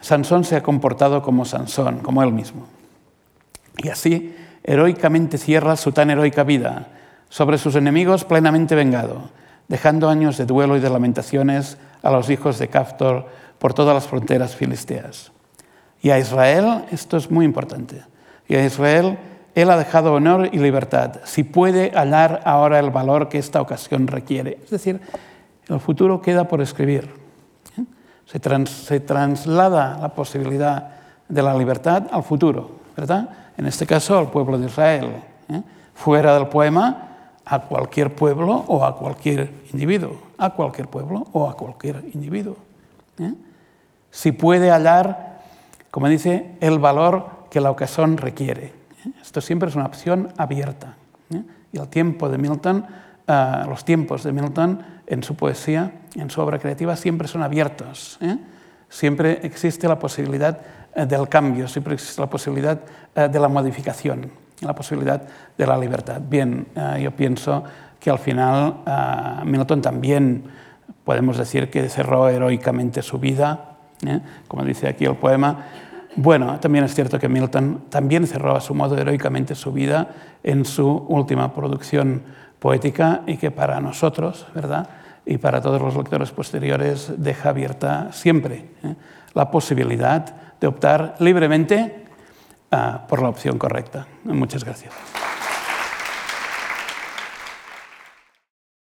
Sansón se ha comportado como Sansón, como él mismo. Y así, heroicamente cierra su tan heroica vida sobre sus enemigos plenamente vengado, dejando años de duelo y de lamentaciones a los hijos de Caftor por todas las fronteras filisteas. Y a Israel, esto es muy importante, y a Israel Él ha dejado honor y libertad, si puede hallar ahora el valor que esta ocasión requiere. Es decir, el futuro queda por escribir. ¿eh? Se, traslada la posibilidad de la libertad al futuro, ¿verdad? En este caso al pueblo de Israel. ¿eh? Fuera del poema, a cualquier pueblo o a cualquier individuo, a cualquier pueblo o a cualquier individuo. ¿eh? Si puede hallar como dice, el valor que la ocasión requiere. Esto siempre es una opción abierta. ¿eh? Y de Milton, eh, los tiempos de Milton en su poesía, en su obra creativa, siempre son abiertos. ¿eh? Siempre existe la posibilidad del cambio, siempre existe la posibilidad de la modificación, la posibilidad de la libertad. Bien, yo pienso que al final Milton también podemos decir que cerró heroicamente su vida, como dice aquí el poema, bueno, también es cierto que Milton también cerró a su modo heroicamente su vida en su última producción poética y que para nosotros, ¿verdad? Y para todos los lectores posteriores deja abierta siempre ¿eh? la posibilidad de optar libremente ah, por la opción correcta. Muchas gracias.